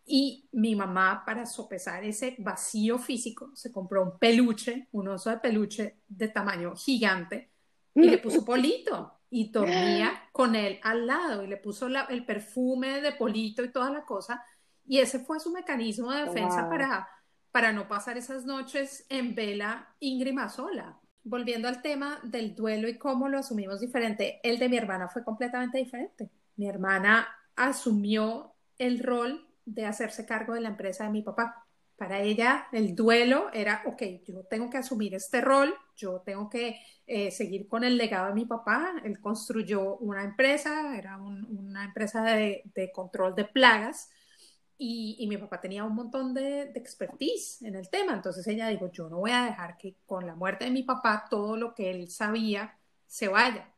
y mi mamá, para sopesar ese vacío físico, se compró un peluche, un oso de peluche de tamaño gigante y le puso polito y dormía con él al lado y le puso el perfume de polito y toda la cosa. Y ese fue su mecanismo de defensa para, para no pasar esas noches en vela íngrima sola. Volviendo al tema del duelo y cómo lo asumimos diferente, el de mi hermana fue completamente diferente. Mi hermana asumió el rol de hacerse cargo de la empresa de mi papá. Para ella el duelo era, ok, yo tengo que asumir este rol, yo tengo que eh, seguir con el legado de mi papá. Él construyó una empresa, era una empresa de, control de plagas y, mi papá tenía un montón de, de, expertise en el tema. Entonces ella dijo, yo no voy a dejar que con la muerte de mi papá todo lo que él sabía se vaya.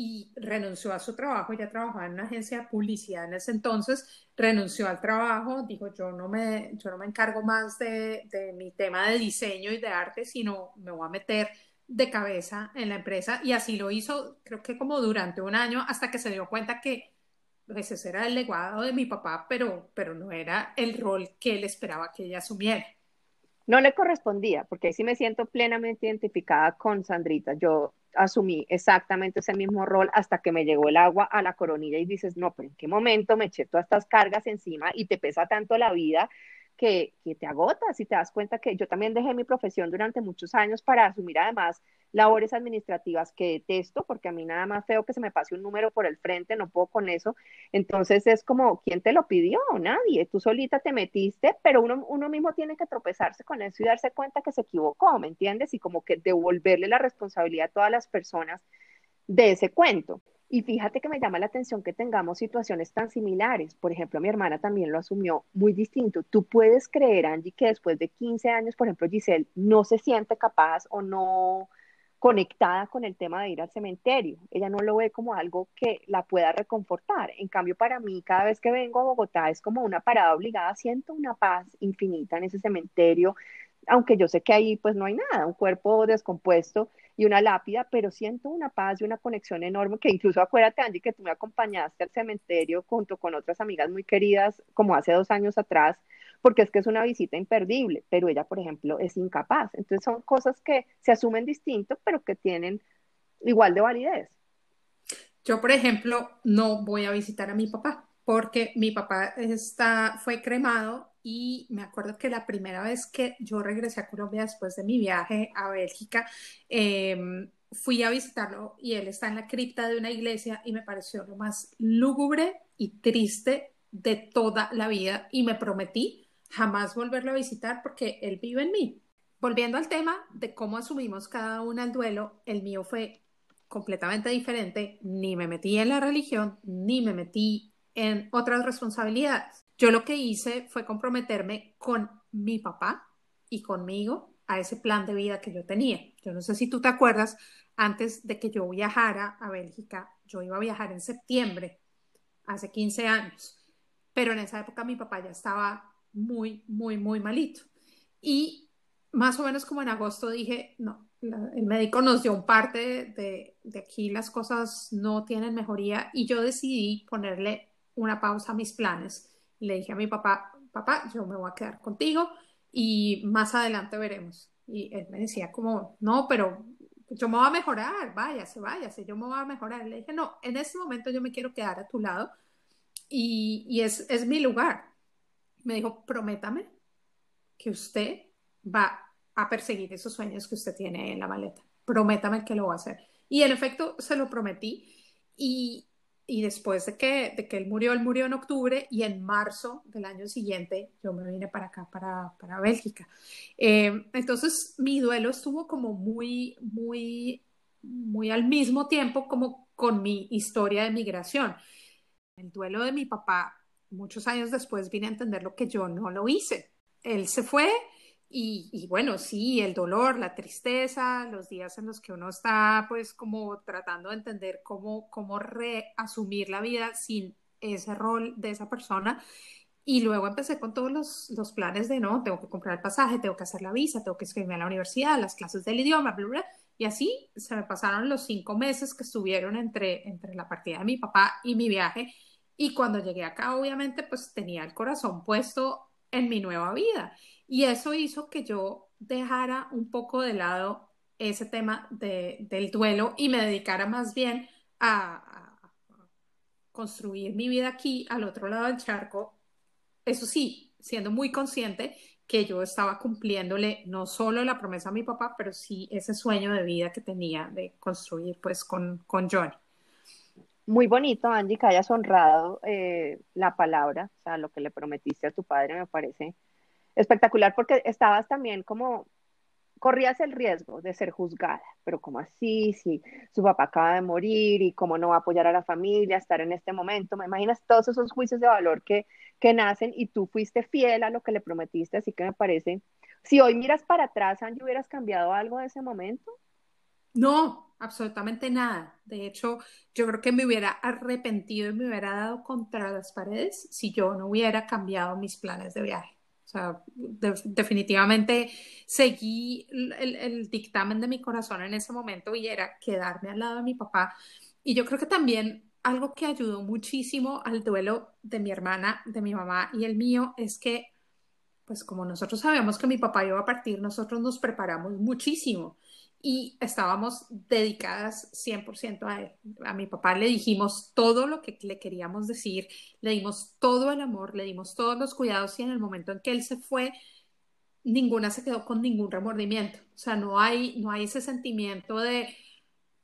Y renunció a su trabajo, ella trabajaba en una agencia de publicidad en ese entonces, renunció al trabajo, dijo, yo no me, yo no me encargo más de, de mi tema de diseño y de arte, sino me voy a meter de cabeza en la empresa y así lo hizo, creo que como durante un año, hasta que se dio cuenta que pues, ese era el legado de mi papá, pero, pero no era el rol que él esperaba que ella asumiera. No le correspondía, porque ahí sí me siento plenamente identificada con Sandrita. Yo asumí exactamente ese mismo rol hasta que me llegó el agua a la coronilla y dices, no, pero ¿en qué momento me eché todas estas cargas encima y te pesa tanto la vida que, te agotas y te das cuenta que yo también dejé mi profesión durante muchos años para asumir además labores administrativas que detesto, porque a mí nada más feo que se me pase un número por el frente, no puedo con eso. Entonces es como, ¿quién te lo pidió? Nadie. Tú solita te metiste, pero uno, uno mismo tiene que tropezarse con eso y darse cuenta que se equivocó, ¿me entiendes? Y como que devolverle la responsabilidad a todas las personas de ese cuento. Y fíjate que me llama la atención que tengamos situaciones tan similares. Por ejemplo, mi hermana también lo asumió muy distinto. Tú puedes creer, Angie, que después de 15 años, por ejemplo, Giselle no se siente capaz o no conectada con el tema de ir al cementerio. Ella no lo ve como algo que la pueda reconfortar. En cambio, para mí, cada vez que vengo a Bogotá es como una parada obligada. Siento una paz infinita en ese cementerio, aunque yo sé que ahí pues no hay nada, un cuerpo descompuesto y una lápida, pero siento una paz y una conexión enorme que incluso acuérdate, Angie, que tú me acompañaste al cementerio junto con otras amigas muy queridas como hace dos años atrás, porque es que es una visita imperdible, pero ella, por ejemplo, es incapaz. Entonces son cosas que se asumen distinto, pero que tienen igual de validez. Yo, por ejemplo, no voy a visitar a mi papá porque mi papá está, fue cremado y me acuerdo que la primera vez que yo regresé a Colombia después de mi viaje a Bélgica, em, fui a visitarlo y él está en la cripta de una iglesia y me pareció lo más lúgubre y triste de toda la vida y me prometí jamás volverlo a visitar porque él vive en mí. Volviendo al tema de cómo asumimos cada una el duelo, el mío fue completamente diferente, ni me metí en la religión, ni me metí en otras responsabilidades. Yo lo que hice fue comprometerme con mi papá y conmigo a ese plan de vida que yo tenía. Yo no sé si tú te acuerdas, antes de que yo viajara a Bélgica, yo iba a viajar en septiembre, hace 15 años, pero en esa época mi papá ya estaba muy, muy, muy malito. Y más o menos como en agosto dije, no, el médico nos dio un parte de, de, aquí las cosas no tienen mejoría y yo decidí ponerle una pausa a mis planes. Le dije a mi papá, papá, yo me voy a quedar contigo y más adelante veremos. Y él me decía como, no, pero yo me voy a mejorar, váyase, váyase, yo me voy a mejorar. Le dije, no, en este momento yo me quiero quedar a tu lado y, y es, es mi lugar. Me dijo, prométame que usted va a perseguir esos sueños que usted tiene en la maleta. Prométame que lo va a hacer. Y en efecto, se lo prometí. Y, y después de que, de que él murió, él murió en octubre y en marzo del año siguiente yo me vine para acá, para, para Bélgica. Eh, entonces mi duelo estuvo como muy, muy, muy al mismo tiempo como con mi historia de migración. El duelo de mi papá, muchos años después vine a entender lo que yo no lo hice. Él se fue y, bueno, sí, el dolor, la tristeza, los días en los que uno está pues como tratando de entender cómo, cómo reasumir la vida sin ese rol de esa persona. Y luego empecé con todos los, los, planes de, no, tengo que comprar el pasaje, tengo que hacer la visa, tengo que escribirme a la universidad, las clases del idioma, bla, Y así se me pasaron los cinco meses que estuvieron entre, entre la partida de mi papá y mi viaje. Y cuando llegué acá, obviamente, pues tenía el corazón puesto en mi nueva vida. Y eso hizo que yo dejara un poco de lado ese tema del duelo y me dedicara más bien a, construir mi vida aquí, al otro lado del charco. Eso sí, siendo muy consciente que yo estaba cumpliéndole no solo la promesa a mi papá, pero sí ese sueño de vida que tenía de construir pues con, con Johnny. Muy bonito, Andy, que hayas honrado eh, la palabra, o sea, lo que le prometiste a tu padre me parece espectacular porque estabas también como, corrías el riesgo de ser juzgada, pero como así, si su papá acaba de morir y cómo no va a apoyar a la familia, estar en este momento, me imaginas todos esos juicios de valor que, que nacen y tú fuiste fiel a lo que le prometiste, así que me parece, si hoy miras para atrás, Angie, ¿hubieras cambiado algo de ese momento? No, absolutamente nada. De hecho, yo creo que me hubiera arrepentido y me hubiera dado contra las paredes si yo no hubiera cambiado mis planes de viaje. O sea, definitivamente seguí el, dictamen de mi corazón en ese momento y era quedarme al lado de mi papá. Y yo creo que también algo que ayudó muchísimo al duelo de mi hermana, de mi mamá y el mío es que, pues como nosotros sabíamos que mi papá iba a partir, nosotros nos preparamos muchísimo y estábamos dedicadas 100% a él. A mi papá le dijimos todo lo que le queríamos decir, le dimos todo el amor, le dimos todos los cuidados y en el momento en que él se fue, ninguna se quedó con ningún remordimiento. O sea, no hay, no hay ese sentimiento de,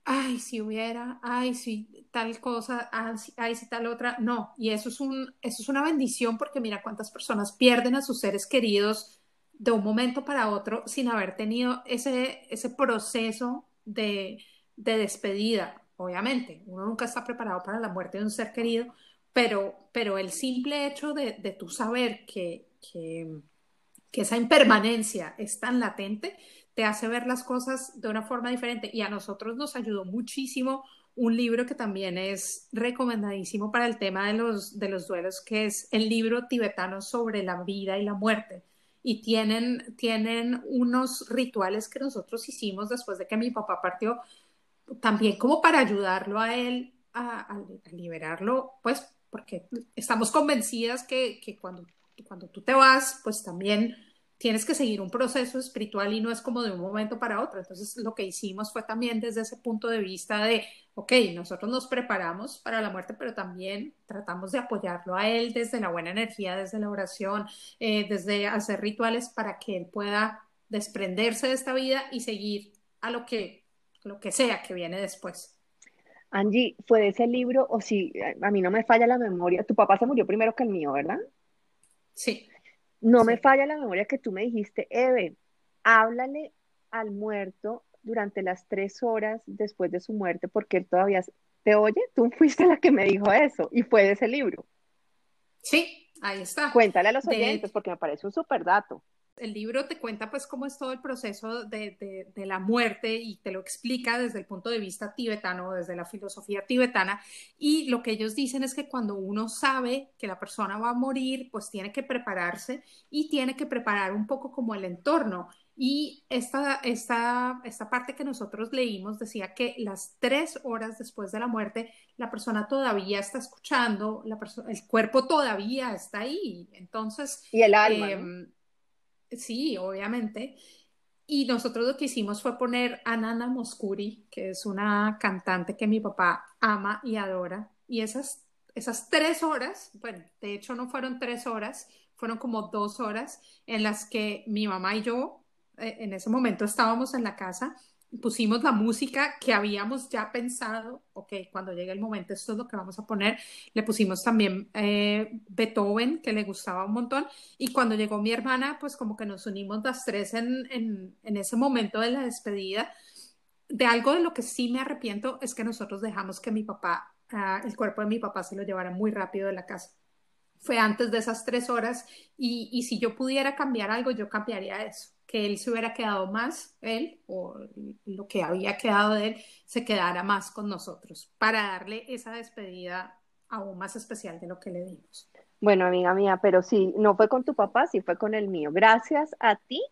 ay, si hubiera, ay, si tal cosa, ay, si tal otra. No, y eso es, un, eso es una bendición porque mira cuántas personas pierden a sus seres queridos de un momento para otro sin haber tenido ese, ese proceso de, despedida. Obviamente, uno nunca está preparado para la muerte de un ser querido, pero, pero el simple hecho de, de tu saber que, que, que esa impermanencia es tan latente, te hace ver las cosas de una forma diferente. Y a nosotros nos ayudó muchísimo un libro que también es recomendadísimo para el tema de los, de los duelos, que es el libro tibetano sobre la vida y la muerte y tienen, tienen unos rituales que nosotros hicimos después de que mi papá partió, también como para ayudarlo a él a, liberarlo, pues porque estamos convencidas que, que, cuando cuando tú te vas, pues también tienes que seguir un proceso espiritual y no es como de un momento para otro. Entonces, lo que hicimos fue también desde ese punto de vista de, ok, nosotros nos preparamos para la muerte, pero también tratamos de apoyarlo a él desde la buena energía, desde la oración, eh, desde hacer rituales para que él pueda desprenderse de esta vida y seguir a lo que, lo que sea que viene después. Angie, ¿fue de ese libro o si a mí no me falla la memoria? Tu papá se murió primero que el mío, ¿verdad? Sí. No me falla la memoria que tú me dijiste, Eve, háblale al muerto durante las tres horas después de su muerte porque él todavía te oye. Tú fuiste la que me dijo eso y fue de ese libro. Sí, ahí está. Cuéntale a los oyentes porque me parece un súper dato el libro te cuenta pues cómo es todo el proceso de, de, la muerte y te lo explica desde el punto de vista tibetano, desde la filosofía tibetana. Y lo que ellos dicen es que cuando uno sabe que la persona va a morir, pues tiene que prepararse y tiene que preparar un poco como el entorno. Y esta, esta, esta parte que nosotros leímos decía que las tres horas después de la muerte, la persona todavía está escuchando, la el cuerpo todavía está ahí. Entonces... Y el alma. Em, Sí, obviamente. Y nosotros lo que hicimos fue poner a Nana Moscuri, que es una cantante que mi papá ama y adora. Y esas, esas tres horas, bueno, de hecho no fueron tres horas, fueron como dos horas en las que mi mamá y yo eh, en ese momento estábamos en la casa pusimos la música que habíamos ya pensado, ok, cuando llegue el momento esto es lo que vamos a poner, le pusimos también eh, Beethoven, que le gustaba un montón, y cuando llegó mi hermana, pues como que nos unimos las tres en, en, ese momento de la despedida. De algo de lo que sí me arrepiento es que nosotros dejamos que mi papá, ah, el cuerpo de mi papá se lo llevara muy rápido de la casa. Fue antes de esas tres horas y, y si yo pudiera cambiar algo, yo cambiaría eso que él se hubiera quedado más, él, o lo que había quedado de él, se quedara más con nosotros, para darle esa despedida aún más especial de lo que le dimos. Bueno, amiga mía, pero sí, no fue con tu papá, sí fue con el mío. Gracias a ti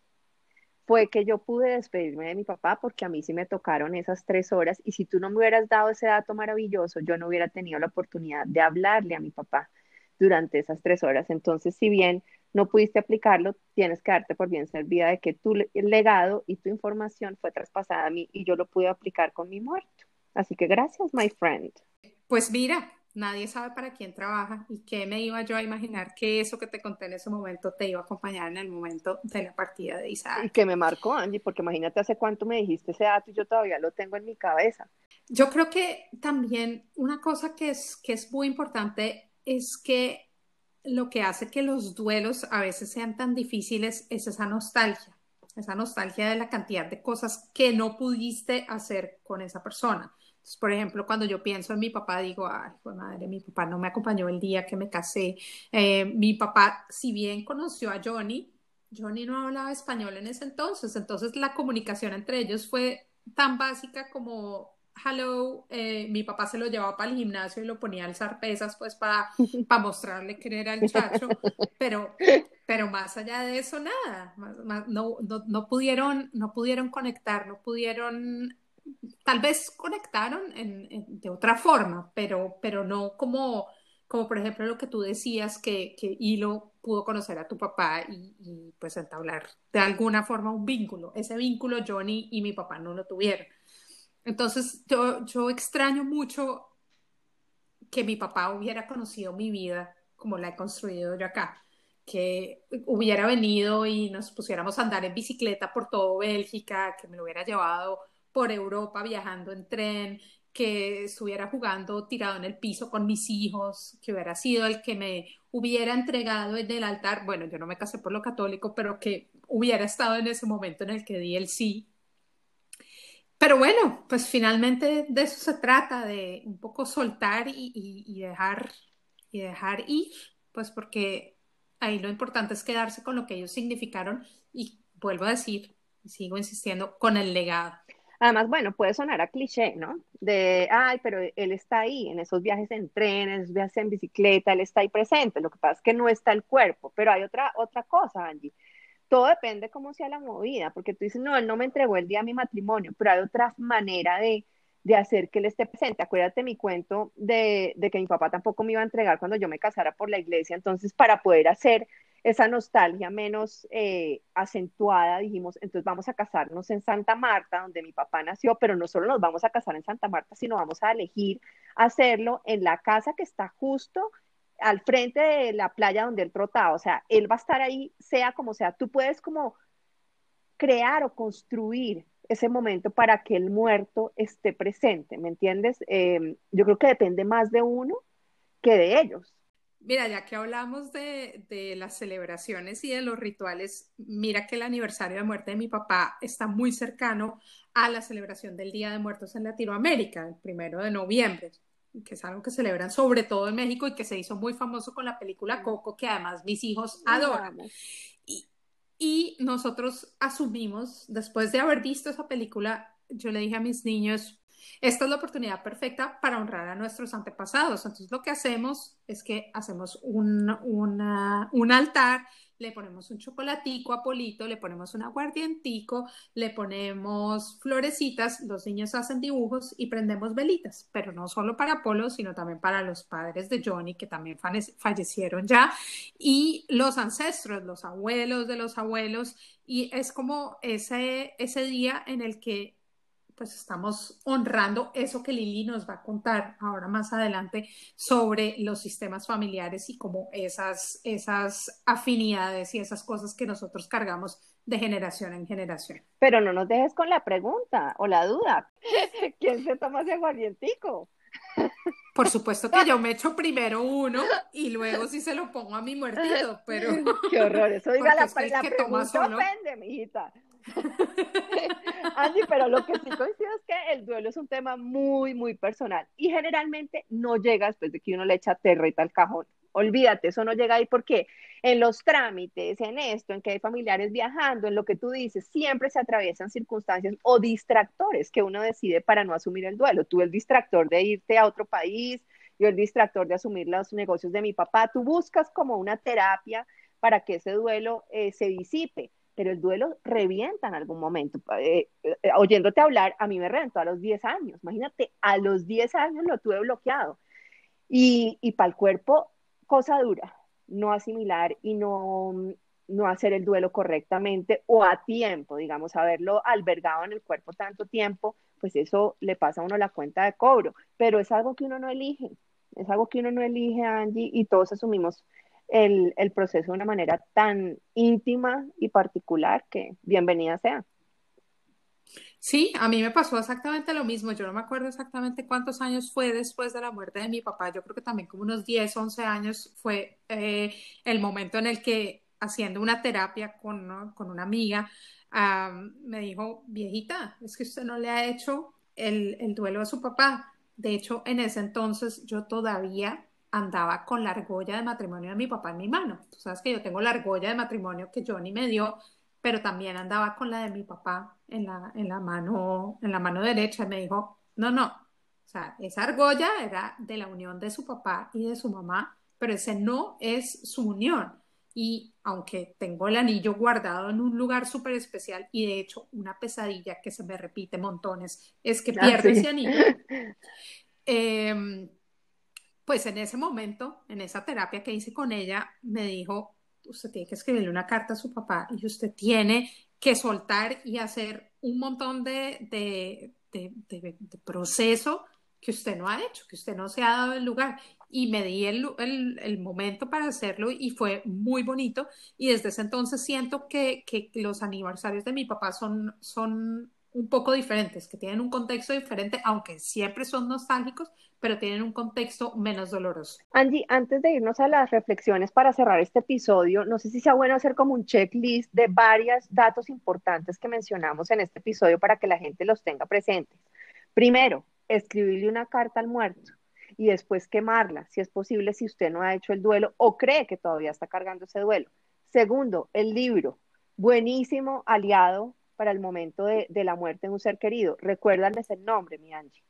fue que yo pude despedirme de mi papá porque a mí sí me tocaron esas tres horas y si tú no me hubieras dado ese dato maravilloso, yo no hubiera tenido la oportunidad de hablarle a mi papá durante esas tres horas. Entonces, si bien no pudiste aplicarlo, tienes que darte por bien servida de que tu legado y tu información fue traspasada a mí y yo lo pude aplicar con mi muerto. Así que gracias, my friend. Pues mira, nadie sabe para quién trabaja y qué me iba yo a imaginar que eso que te conté en ese momento te iba a acompañar en el momento de la partida de Isaac. Y que me marcó, Angie, porque imagínate hace cuánto me dijiste ese dato y yo todavía lo tengo en mi cabeza. Yo creo que también una cosa que es, que es muy importante es que lo que hace que los duelos a veces sean tan difíciles es esa nostalgia, esa nostalgia de la cantidad de cosas que no pudiste hacer con esa persona. por ejemplo, cuando yo pienso en mi papá, digo, ay, pues madre, mi papá no me acompañó el día que me casé. Eh, mi papá, si bien conoció a Johnny, Johnny no hablaba español en ese entonces, entonces la comunicación entre ellos fue tan básica como hello, eh, mi papá se lo llevaba para el gimnasio y lo ponía a alzar pesas pues para, para mostrarle que era el chacho, pero, pero más allá de eso nada, no, no, no, pudieron, no pudieron conectar, no pudieron, tal vez conectaron de otra forma, pero, pero no como, como por ejemplo lo que tú decías que, que Hilo pudo conocer a tu papá y, y pues entablar de alguna forma un vínculo. Ese vínculo Johnny y mi papá no lo tuvieron. Entonces yo, extraño mucho que mi papá hubiera conocido mi vida como la he construido yo acá, que hubiera venido y nos pusiéramos a andar en bicicleta por todo Bélgica, que me lo hubiera llevado por Europa viajando en tren, que estuviera jugando tirado en el piso con mis hijos, que hubiera sido el que me hubiera entregado en el altar, bueno, yo no me casé por lo católico, pero que hubiera estado en ese momento en el que di el sí pero bueno, pues finalmente de eso se trata, de un poco soltar y, dejar, y dejar ir, pues porque ahí lo importante es quedarse con lo que ellos significaron y vuelvo a decir, sigo insistiendo, con el legado. Además, bueno, puede sonar a cliché, ¿no? De, ay, pero él está ahí, en esos viajes en tren, en esos viajes en bicicleta, él está ahí presente. Lo que pasa es que no está el cuerpo, pero hay otra, otra cosa, Angie todo depende cómo sea la movida, porque tú dices, no, él no me entregó el día de mi matrimonio, pero hay otra manera de, de hacer que él esté presente. Acuérdate mi cuento de, de, que mi papá tampoco me iba a entregar cuando yo me casara por la iglesia, entonces para poder hacer esa nostalgia menos eh, acentuada, dijimos, entonces vamos a casarnos en Santa Marta, donde mi papá nació, pero no solo nos vamos a casar en Santa Marta, sino vamos a elegir hacerlo en la casa que está justo al frente de la playa donde él trotaba, o sea, él va a estar ahí, sea como sea, tú puedes como crear o construir ese momento para que el muerto esté presente, ¿me entiendes? Eh, yo creo que depende más de uno que de ellos. Mira, ya que hablamos de, de, las celebraciones y de los rituales, mira que el aniversario de muerte de mi papá está muy cercano a la celebración del Día de Muertos en Latinoamérica, el primero de noviembre, que es algo que celebran sobre todo en México y que se hizo muy famoso con la película Coco, que además mis hijos adoran. Y, y nosotros asumimos, después de haber visto esa película, yo le dije a mis niños, esta es la oportunidad perfecta para honrar a nuestros antepasados. Entonces lo que hacemos es que hacemos un, un altar, le ponemos un chocolatico a Polito, le ponemos un aguardientico, le ponemos florecitas, los niños hacen dibujos y prendemos velitas, pero no solo para Polo, sino también para los padres de Johnny, que también fallecieron ya, y los ancestros, los abuelos de los abuelos, y es como ese, ese día en el que pues estamos honrando eso que Lili nos va a contar ahora más adelante sobre los sistemas familiares y como esas, esas afinidades y esas cosas que nosotros cargamos de generación en generación. Pero no nos dejes con la pregunta o la duda. ¿Quién se toma ese aguardientico? Por supuesto que yo me echo primero uno y luego sí se lo pongo a mi muertito, pero... Qué horror, eso diga la, la, que pregunta ofende, mijita. Andy, pero lo que sí coincido es que el duelo es un tema muy, muy personal y generalmente no llega después de que uno le echa territa al cajón. Olvídate, eso no llega ahí porque en los trámites, en esto, en que hay familiares viajando, en lo que tú dices, siempre se atraviesan circunstancias o distractores que uno decide para no asumir el duelo. Tú el distractor de irte a otro país, yo el distractor de asumir los negocios de mi papá. Tú buscas como una terapia para que ese duelo eh, se disipe pero el duelo revienta en algún momento. Eh, eh, oyéndote hablar, a mí me reventó a los 10 años. Imagínate, a los 10 años lo tuve bloqueado. Y, y para el cuerpo, cosa dura, no asimilar y no, no hacer el duelo correctamente o a tiempo, digamos, haberlo albergado en el cuerpo tanto tiempo, pues eso le pasa a uno la cuenta de cobro. Pero es algo que uno no elige, es algo que uno no elige, Angie, y todos asumimos el, el, proceso de una manera tan íntima y particular que bienvenida sea. Sí, a mí me pasó exactamente lo mismo. Yo no me acuerdo exactamente cuántos años fue después de la muerte de mi papá. Yo creo que también como unos 10, 11 años fue eh, el momento en el que haciendo una terapia con, con una amiga, me dijo, viejita, es que usted no le ha hecho el, el duelo a su papá. De hecho, en ese entonces yo todavía andaba con la argolla de matrimonio de mi papá en mi mano. Tú sabes que yo tengo la argolla de matrimonio que Johnny me dio, pero también andaba con la de mi papá en la, en la, mano, en la mano derecha. Y me dijo, no, no, o sea, esa argolla era de la unión de su papá y de su mamá, pero ese no es su unión. Y aunque tengo el anillo guardado en un lugar súper especial y de hecho una pesadilla que se me repite montones es que ah, pierde ese anillo. Eh, pues en ese momento, en esa terapia que hice con ella, me dijo, usted tiene que escribirle una carta a su papá y usted tiene que soltar y hacer un montón de, de, de, proceso que usted no ha hecho, que usted no se ha dado el lugar. Y me di el, el, el, momento para hacerlo y fue muy bonito. Y desde ese entonces siento que, que los aniversarios de mi papá son, son un poco diferentes, que tienen un contexto diferente, aunque siempre son nostálgicos, pero tienen un contexto menos doloroso. Angie, antes de irnos a las reflexiones para cerrar este episodio, no sé si sea bueno hacer como un checklist de varios datos importantes que mencionamos en este episodio para que la gente los tenga presentes. Primero, escribirle una carta al muerto y después quemarla, si es posible, si usted no ha hecho el duelo o cree que todavía está cargando ese duelo. Segundo, el libro, buenísimo aliado para el momento de, de la muerte de un ser querido. Recuérdales el nombre, mi Angie.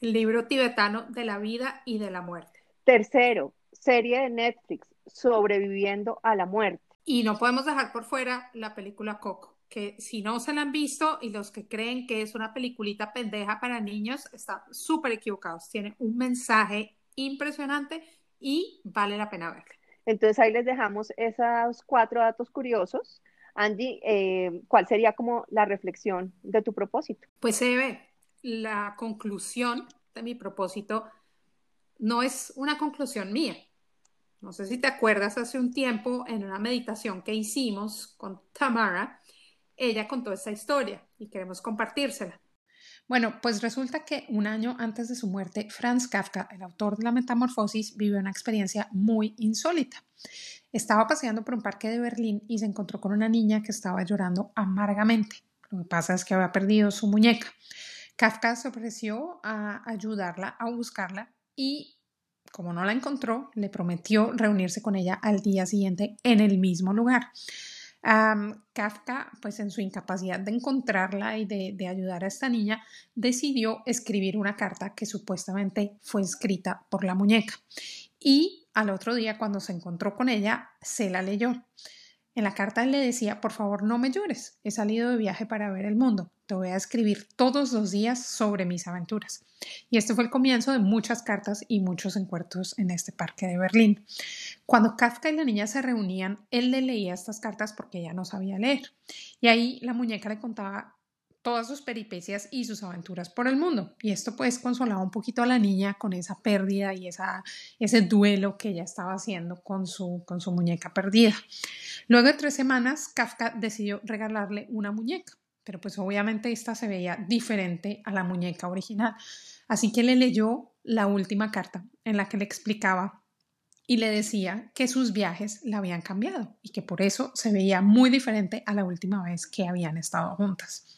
El libro tibetano de la vida y de la muerte. Tercero, serie de Netflix, Sobreviviendo a la muerte. Y no podemos dejar por fuera la película Coco, que si no se la han visto y los que creen que es una peliculita pendeja para niños, están súper equivocados. Tiene un mensaje impresionante y vale la pena verla. Entonces ahí les dejamos esos cuatro datos curiosos. Angie, eh, ¿cuál sería como la reflexión de tu propósito? Pues Eve, la conclusión de mi propósito no es una conclusión mía. No sé si te acuerdas hace un tiempo en una meditación que hicimos con Tamara, ella contó esta historia y queremos compartírsela. Bueno, pues resulta que un año antes de su muerte, Franz Kafka, el autor de La Metamorfosis, vivió una experiencia muy insólita. Estaba paseando por un parque de Berlín y se encontró con una niña que estaba llorando amargamente. Lo que pasa es que había perdido su muñeca. Kafka se ofreció a ayudarla a buscarla y, como no la encontró, le prometió reunirse con ella al día siguiente en el mismo lugar. Kafka, pues en su incapacidad de encontrarla y de, ayudar a esta niña, decidió escribir una carta que supuestamente fue escrita por la muñeca. Y al otro día, cuando se encontró con ella, se la leyó. En la carta él le decía, por favor, no me llores, he salido de viaje para ver el mundo, te voy a escribir todos los días sobre mis aventuras. Y este fue el comienzo de muchas cartas y muchos encuentros en este parque de Berlín. Cuando Kafka y la niña se reunían, él le leía estas cartas porque ella no sabía leer. Y ahí la muñeca le contaba todas sus peripecias y sus aventuras por el mundo. Y esto pues consolaba un poquito a la niña con esa pérdida y esa, ese duelo que ella estaba haciendo con su, con su muñeca perdida. Luego de tres semanas, Kafka decidió regalarle una muñeca, pero pues obviamente esta se veía diferente a la muñeca original. Así que le leyó la última carta en la que le explicaba y le decía que sus viajes la habían cambiado y que por eso se veía muy diferente a la última vez que habían estado juntas.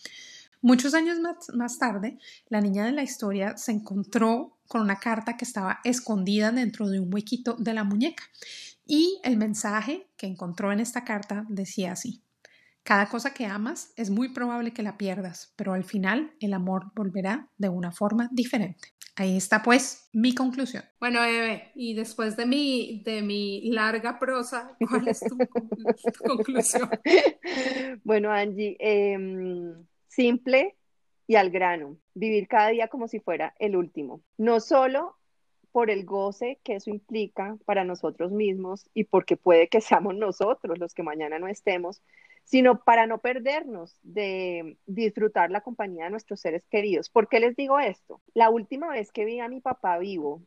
Muchos años más, tarde, la niña de la historia se encontró con una carta que estaba escondida dentro de un huequito de la muñeca y el mensaje que encontró en esta carta decía así. Cada cosa que amas es muy probable que la pierdas, pero al final el amor volverá de una forma diferente. Ahí está pues mi conclusión. Bueno, Eve, y después de mi, de mi larga prosa, ¿cuál es tu, conclusión? Bueno, Angie, eh, simple y al grano, vivir cada día como si fuera el último, no solo por el goce que eso implica para nosotros mismos y porque puede que seamos nosotros los que mañana no estemos, sino para no perdernos de disfrutar la compañía de nuestros seres queridos. ¿Por qué les digo esto? La última vez que vi a mi papá vivo,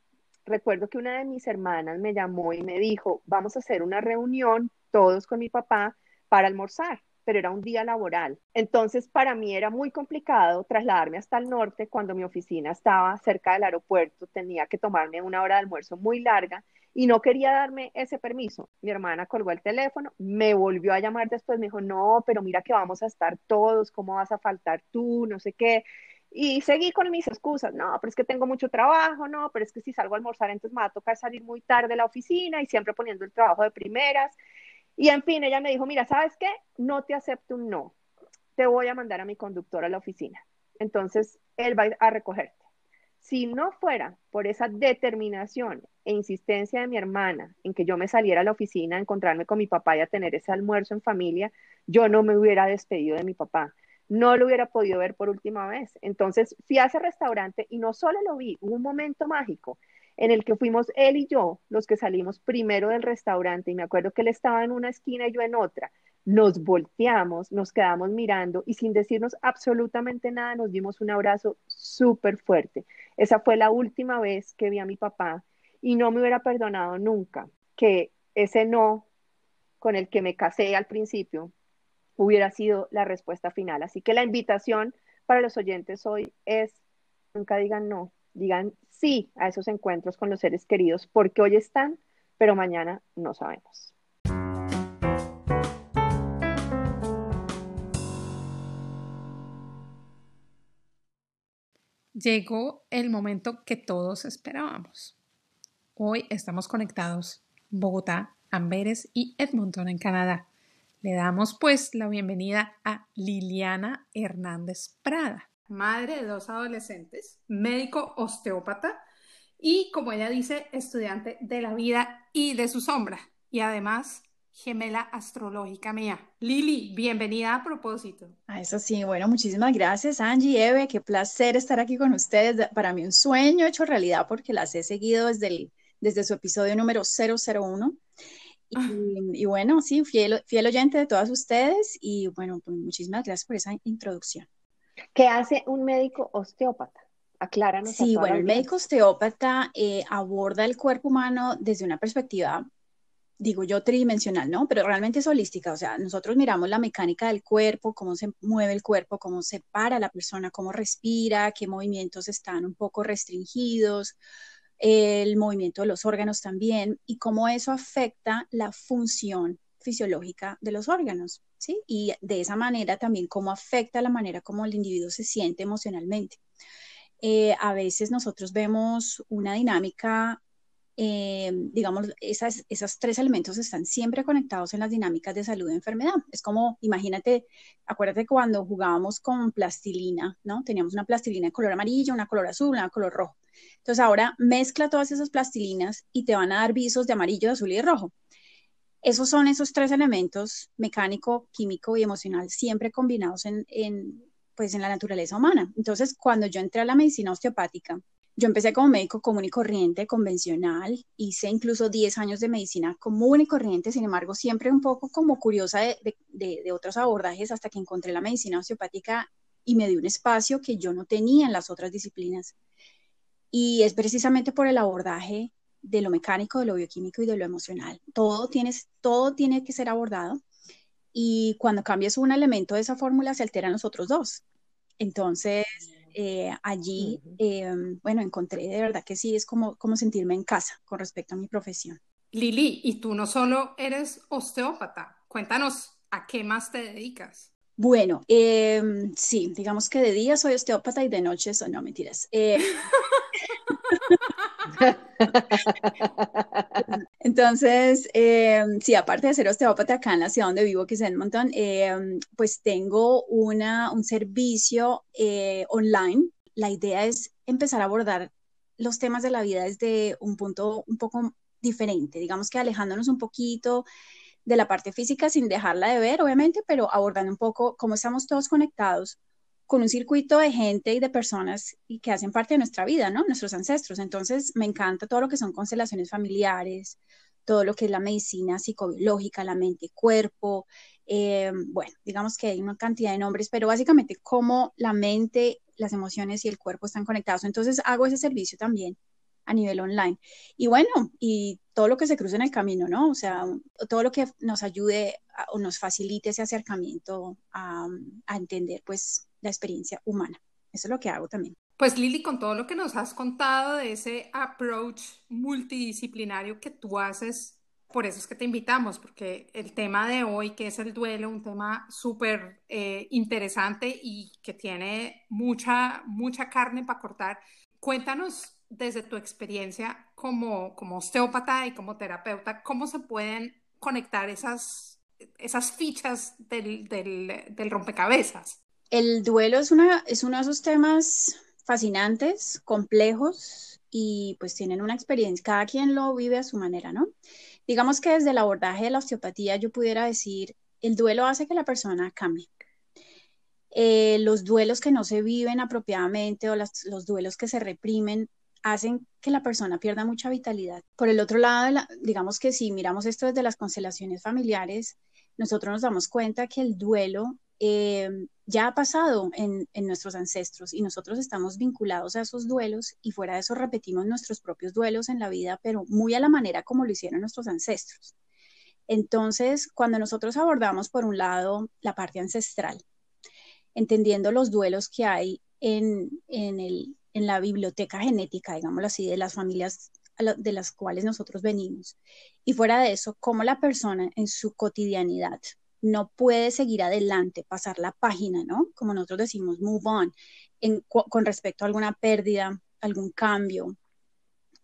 recuerdo que una de mis hermanas me llamó y me dijo, vamos a hacer una reunión todos con mi papá para almorzar pero era un día laboral. Entonces, para mí era muy complicado trasladarme hasta el norte cuando mi oficina estaba cerca del aeropuerto, tenía que tomarme una hora de almuerzo muy larga y no quería darme ese permiso. Mi hermana colgó el teléfono, me volvió a llamar después, me dijo, no, pero mira que vamos a estar todos, ¿cómo vas a faltar tú? No sé qué. Y seguí con mis excusas, no, pero es que tengo mucho trabajo, no, pero es que si salgo a almorzar, entonces me va a tocar salir muy tarde de la oficina y siempre poniendo el trabajo de primeras. Y en fin, ella me dijo, mira, ¿sabes qué? No te acepto un no. Te voy a mandar a mi conductor a la oficina. Entonces, él va a recogerte. Si no fuera por esa determinación e insistencia de mi hermana en que yo me saliera a la oficina a encontrarme con mi papá y a tener ese almuerzo en familia, yo no me hubiera despedido de mi papá. No lo hubiera podido ver por última vez. Entonces fui a ese restaurante y no solo lo vi, hubo un momento mágico en el que fuimos él y yo los que salimos primero del restaurante y me acuerdo que él estaba en una esquina y yo en otra. Nos volteamos, nos quedamos mirando y sin decirnos absolutamente nada nos dimos un abrazo súper fuerte. Esa fue la última vez que vi a mi papá y no me hubiera perdonado nunca que ese no con el que me casé al principio hubiera sido la respuesta final. Así que la invitación para los oyentes hoy es, nunca digan no, digan sí a esos encuentros con los seres queridos, porque hoy están, pero mañana no sabemos. Llegó el momento que todos esperábamos. Hoy estamos conectados Bogotá, Amberes y Edmonton en Canadá. Le damos pues la bienvenida a Liliana Hernández Prada madre de dos adolescentes, médico osteópata y, como ella dice, estudiante de la vida y de su sombra. Y además, gemela astrológica mía. Lili, bienvenida a propósito. Ah, eso sí, bueno, muchísimas gracias Angie, Eve, qué placer estar aquí con ustedes. Para mí un sueño hecho realidad porque las he seguido desde, el, desde su episodio número 001 Y, bueno, sí, fiel, fiel oyente de todas ustedes y bueno, pues muchísimas gracias por esa introducción. ¿Qué hace un médico osteópata? Acláranos. Sí, bueno, el médico osteópata eh, aborda el cuerpo humano desde una perspectiva, digo yo, tridimensional, ¿no? Pero realmente es holística, o sea, nosotros miramos la mecánica del cuerpo, cómo se mueve el cuerpo, cómo se para la persona, cómo respira, qué movimientos están un poco restringidos, el movimiento de los órganos también y cómo eso afecta la función fisiológica de los órganos, ¿sí? Y de esa manera también cómo afecta la manera como el individuo se siente emocionalmente. Eh, a veces nosotros vemos una dinámica, eh, digamos, esas, esos tres elementos están siempre conectados en las dinámicas de salud y enfermedad. Es como, imagínate, acuérdate cuando jugábamos con plastilina, ¿no? Teníamos una plastilina de color amarillo, una color azul, una color rojo. Entonces ahora mezcla todas esas plastilinas y te van a dar visos de amarillo, de azul y de rojo. Esos son esos tres elementos, mecánico, químico y emocional, siempre combinados en, pues, en la naturaleza humana. Entonces, cuando yo entré a la medicina osteopática, yo empecé como médico común y corriente, convencional, hice incluso 10 años de medicina común y corriente, sin embargo, siempre un poco como curiosa de, de otros abordajes hasta que encontré la medicina osteopática y me dio un espacio que yo no tenía en las otras disciplinas. Y es precisamente por el abordaje de lo mecánico, de lo bioquímico y de lo emocional. Todo, tienes, todo tiene que ser abordado y cuando cambias un elemento de esa fórmula se alteran los otros dos. Entonces, eh, allí, em, bueno, encontré de verdad que sí, es como, como sentirme en casa con respecto a mi profesión. Lili, y tú no solo eres osteópata, cuéntanos a qué más te dedicas. Bueno, em, sí, digamos que de día soy osteópata y de noche soy, no, mentiras. Eh, Entonces, em, sí, aparte de ser osteópata acá en la ciudad donde vivo, que es en Montón, em, pues tengo una, un servicio eh, online. La idea es empezar a abordar los temas de la vida desde un punto un poco diferente, digamos que alejándonos un poquito de la parte física sin dejarla de ver, obviamente, pero abordando un poco cómo estamos todos conectados con un circuito de gente y de personas y que hacen parte de nuestra vida, ¿no? Nuestros ancestros. Entonces, me encanta todo lo que son constelaciones familiares, todo lo que es la medicina psicobiológica, la mente, cuerpo. Eh, bueno, digamos que hay una cantidad de nombres, pero básicamente cómo la mente, las emociones y el cuerpo están conectados. Entonces, hago ese servicio también a nivel online. Y bueno, y todo lo que se cruce en el camino, ¿no? O sea, todo lo que nos ayude o nos facilite ese acercamiento a, a entender, pues, la experiencia humana. Eso es lo que hago también. Pues Lili, con todo lo que nos has contado de ese approach multidisciplinario que tú haces, por eso es que te invitamos, porque el tema de hoy, que es el duelo, un tema súper eh, interesante y que tiene mucha, mucha carne para cortar. Cuéntanos desde tu experiencia como, como osteópata y como terapeuta, cómo se pueden conectar esas, esas fichas del, del, del rompecabezas. El duelo es, una, es uno de esos temas fascinantes, complejos y pues tienen una experiencia, cada quien lo vive a su manera, ¿no? Digamos que desde el abordaje de la osteopatía yo pudiera decir, el duelo hace que la persona cambie. Eh, los duelos que no se viven apropiadamente o los duelos que se reprimen hacen que la persona pierda mucha vitalidad. Por el otro lado, digamos que si miramos esto desde las constelaciones familiares, nosotros nos damos cuenta que el duelo eh, ya ha pasado en, nuestros ancestros y nosotros estamos vinculados a esos duelos y fuera de eso repetimos nuestros propios duelos en la vida, pero muy a la manera como lo hicieron nuestros ancestros. Entonces, cuando nosotros abordamos por un lado la parte ancestral, entendiendo los duelos que hay en, en el, en la biblioteca genética, digámoslo así, de las familias de las cuales nosotros venimos. Y fuera de eso, cómo la persona en su cotidianidad no puede seguir adelante, pasar la página, ¿no? Como nosotros decimos, move on, con respecto a alguna pérdida, algún cambio,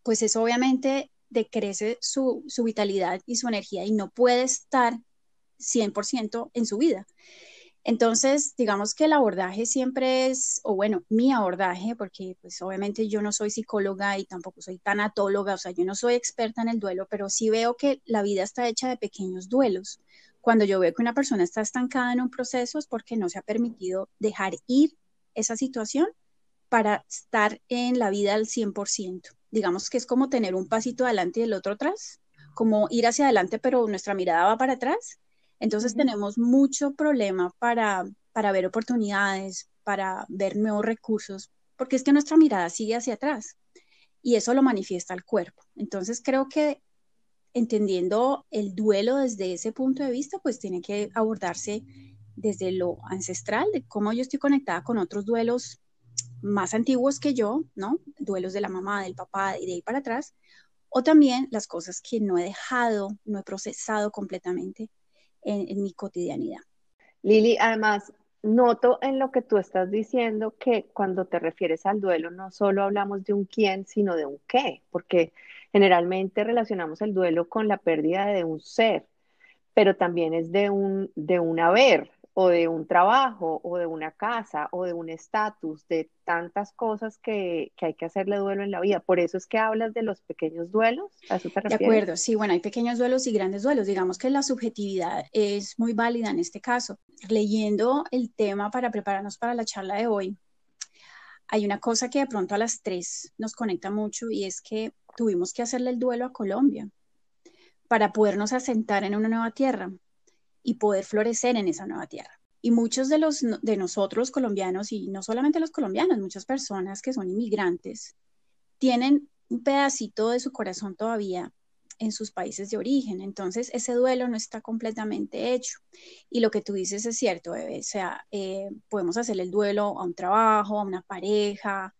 pues eso obviamente decrece su, su vitalidad y su energía y no puede estar 100% en su vida. Entonces, digamos que el abordaje siempre es, o bueno, mi abordaje, porque pues obviamente yo no soy psicóloga y tampoco soy tanatóloga, o sea, yo no soy experta en el duelo, pero sí veo que la vida está hecha de pequeños duelos. Cuando yo veo que una persona está estancada en un proceso es porque no se ha permitido dejar ir esa situación para estar en la vida al 100%. Digamos que es como tener un pasito adelante y el otro atrás, como ir hacia adelante, pero nuestra mirada va para atrás. Entonces tenemos mucho problema para, para ver oportunidades, para ver nuevos recursos, porque es que nuestra mirada sigue hacia atrás y eso lo manifiesta el cuerpo. Entonces creo que entendiendo el duelo desde ese punto de vista, pues tiene que abordarse desde lo ancestral, de cómo yo estoy conectada con otros duelos más antiguos que yo, ¿no? Duelos de la mamá, del papá y de ahí para atrás, o también las cosas que no he dejado, no he procesado completamente en, en mi cotidianidad. Lili, además, noto en lo que tú estás diciendo que cuando te refieres al duelo no solo hablamos de un quién, sino de un qué, porque generalmente relacionamos el duelo con la pérdida de un ser, pero también es de un, de un haber, o de un trabajo, o de una casa, o de un estatus, de tantas cosas que, hay que hacerle duelo en la vida. Por eso es que hablas de los pequeños duelos. ¿A eso te refieres? De acuerdo, sí, bueno, hay pequeños duelos y grandes duelos. Digamos que la subjetividad es muy válida en este caso. Leyendo el tema para prepararnos para la charla de hoy, hay una cosa que de pronto a las tres nos conecta mucho y es que tuvimos que hacerle el duelo a Colombia para podernos asentar en una nueva tierra y poder florecer en esa nueva tierra. Y muchos de, los, de nosotros colombianos, y no solamente los colombianos, muchas personas que son inmigrantes, tienen un pedacito de su corazón todavía en sus países de origen. Entonces, ese duelo no está completamente hecho. Y lo que tú dices es cierto, O sea, eh, podemos hacer el duelo a un trabajo, a una pareja,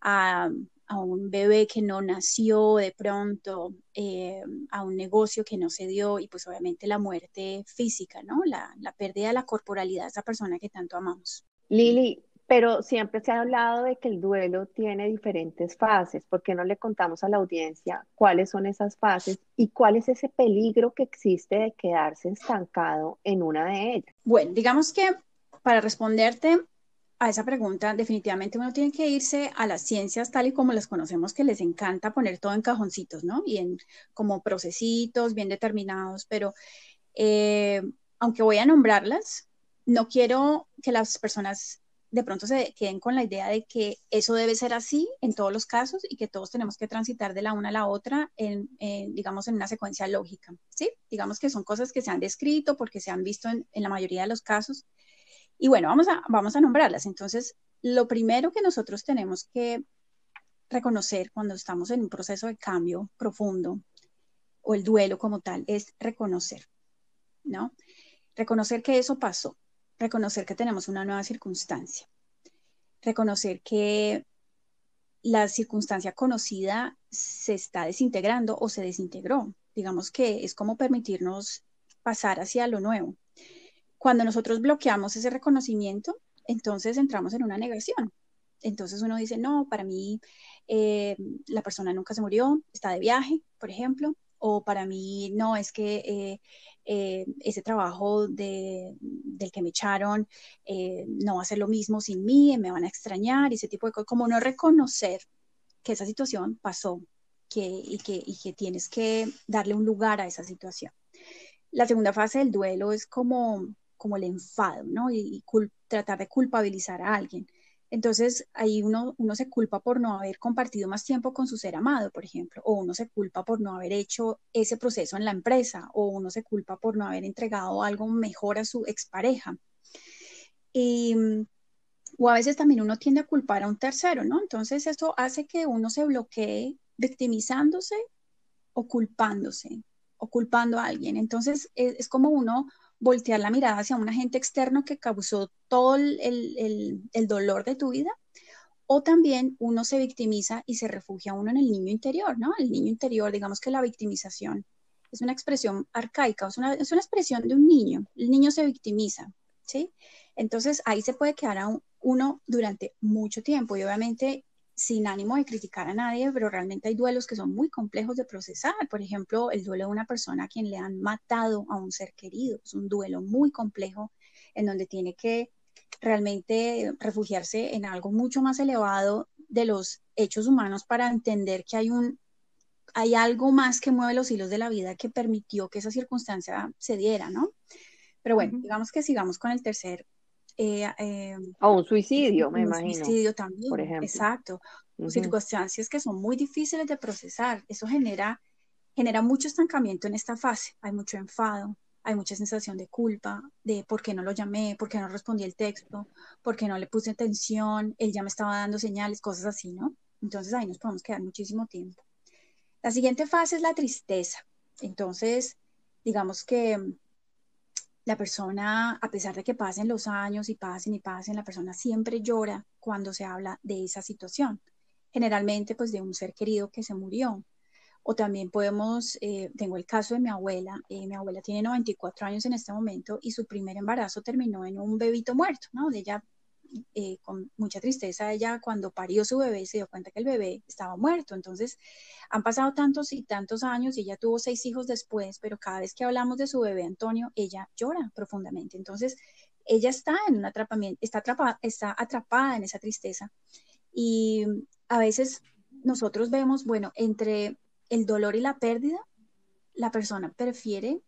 a, a un bebé que no nació de pronto, eh, a un negocio que no se dio y pues obviamente la muerte física, ¿no? La, la pérdida de la corporalidad de esa persona que tanto amamos. Lili, pero siempre se ha hablado de que el duelo tiene diferentes fases. ¿Por qué no le contamos a la audiencia cuáles son esas fases y cuál es ese peligro que existe de quedarse estancado en una de ellas? Bueno, digamos que para responderte, a esa pregunta, definitivamente uno tiene que irse a las ciencias tal y como las conocemos, que les encanta poner todo en cajoncitos, ¿no? Y en como procesitos bien determinados, pero eh, aunque voy a nombrarlas, no quiero que las personas de pronto se queden con la idea de que eso debe ser así en todos los casos y que todos tenemos que transitar de la una a la otra en, digamos, en una secuencia lógica, ¿sí? Digamos que son cosas que se han descrito porque se han visto en, en la mayoría de los casos y bueno, vamos a, vamos a nombrarlas. Entonces, lo primero que nosotros tenemos que reconocer cuando estamos en un proceso de cambio profundo o el duelo como tal es reconocer, ¿no? Reconocer que eso pasó, reconocer que tenemos una nueva circunstancia, reconocer que la circunstancia conocida se está desintegrando o se desintegró. Digamos que es como permitirnos pasar hacia lo nuevo. Cuando nosotros bloqueamos ese reconocimiento, entonces entramos en una negación. Entonces uno dice, no, para mí eh, la persona nunca se murió, está de viaje, por ejemplo, o para mí no, es que eh, eh, ese trabajo del que me echaron no va a ser lo mismo sin mí, me van a extrañar, ese tipo de cosas, como no reconocer que esa situación pasó que, y, que, y que tienes que darle un lugar a esa situación. La segunda fase del duelo es como como el enfado, ¿no? Y, tratar de culpabilizar a alguien. Entonces, ahí uno, uno se culpa por no haber compartido más tiempo con su ser amado, por ejemplo, o uno se culpa por no haber hecho ese proceso en la empresa, o uno se culpa por no haber entregado algo mejor a su expareja. Y, o a veces también uno tiende a culpar a un tercero, ¿no? Entonces, eso hace que uno se bloquee victimizándose o culpándose, o culpando a alguien. Entonces, es, es como uno voltear la mirada hacia un agente externo que causó todo el, dolor de tu vida, o también uno se victimiza y se refugia uno en el niño interior, ¿no? El niño interior, digamos que la victimización es una expresión arcaica, es una, es una expresión de un niño, el niño se victimiza, ¿sí? Entonces ahí se puede quedar a uno durante mucho tiempo y obviamente sin ánimo de criticar a nadie, pero realmente hay duelos que son muy complejos de procesar. Por ejemplo, el duelo de una persona a quien le han matado a un ser querido. Es un duelo muy complejo en donde tiene que realmente refugiarse en algo mucho más elevado de los hechos humanos para entender que hay un hay algo más que mueve los hilos de la vida que permitió que esa circunstancia se diera, ¿no? Pero bueno, digamos que sigamos con el tercer eh, eh, o un suicidio, me imagino. Un suicidio también, por ejemplo. Exacto. Circunstancias que son muy difíciles de procesar. Eso genera genera mucho estancamiento en esta fase. Hay mucho enfado, hay mucha sensación de culpa, de por qué no lo llamé, por qué no respondí el texto, por qué no le puse atención, él ya me estaba dando señales, cosas así, ¿no? Entonces ahí nos podemos quedar muchísimo tiempo. La siguiente fase es la tristeza. Entonces, digamos que la persona, a pesar de que pasen los años y pasen y pasen, la persona siempre llora cuando se habla de esa situación. Generalmente, pues de un ser querido que se murió. O también podemos, eh, tengo el caso de mi abuela, eh, mi abuela tiene 94 años en este momento y su primer embarazo terminó en un bebito muerto, ¿no? Ella eh, con mucha tristeza, ella cuando parió su bebé se dio cuenta que el bebé estaba muerto. Entonces, han pasado tantos y tantos años y ella tuvo seis hijos después, pero cada vez que hablamos de su bebé Antonio, ella llora profundamente. Entonces, ella está en un atrapamiento, está atrapada, está atrapada en esa tristeza. Y a veces nosotros vemos, bueno, entre el dolor y la pérdida, la persona prefiere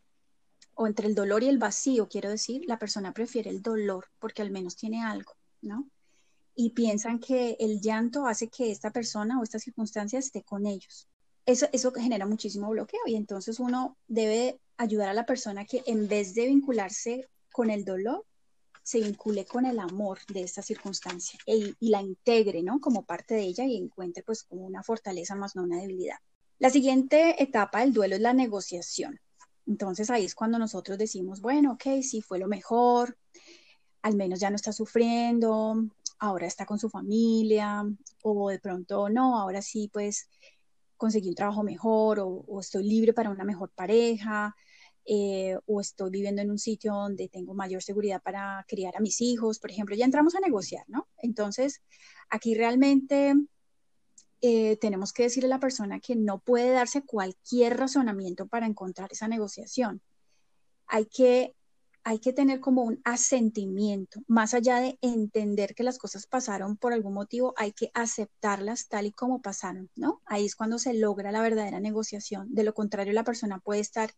o entre el dolor y el vacío, quiero decir, la persona prefiere el dolor porque al menos tiene algo. Y piensan que el llanto hace que esta persona o esta circunstancia esté con ellos. Eso, eso genera muchísimo bloqueo y entonces uno debe ayudar a la persona que en vez de vincularse con el dolor, se vincule con el amor de esta circunstancia e, y la integre, ¿no? Como parte de ella y encuentre pues como una fortaleza más no una debilidad. La siguiente etapa del duelo es la negociación. Entonces ahí es cuando nosotros decimos, bueno, ok, sí fue lo mejor, al menos ya no está sufriendo, ahora está con su familia, o de pronto no, ahora sí pues conseguí un trabajo mejor, o, estoy libre para una mejor pareja, eh, o estoy viviendo en un sitio donde tengo mayor seguridad para criar a mis hijos, por ejemplo, ya entramos a negociar, ¿no? Entonces, aquí realmente eh, tenemos que decirle a la persona que no puede darse cualquier razonamiento para encontrar esa negociación. Hay que hay que tener como un asentimiento, más allá de entender que las cosas pasaron por algún motivo, hay que aceptarlas tal y como pasaron, ¿no? Ahí es cuando se logra la verdadera negociación. De lo contrario, la persona puede estar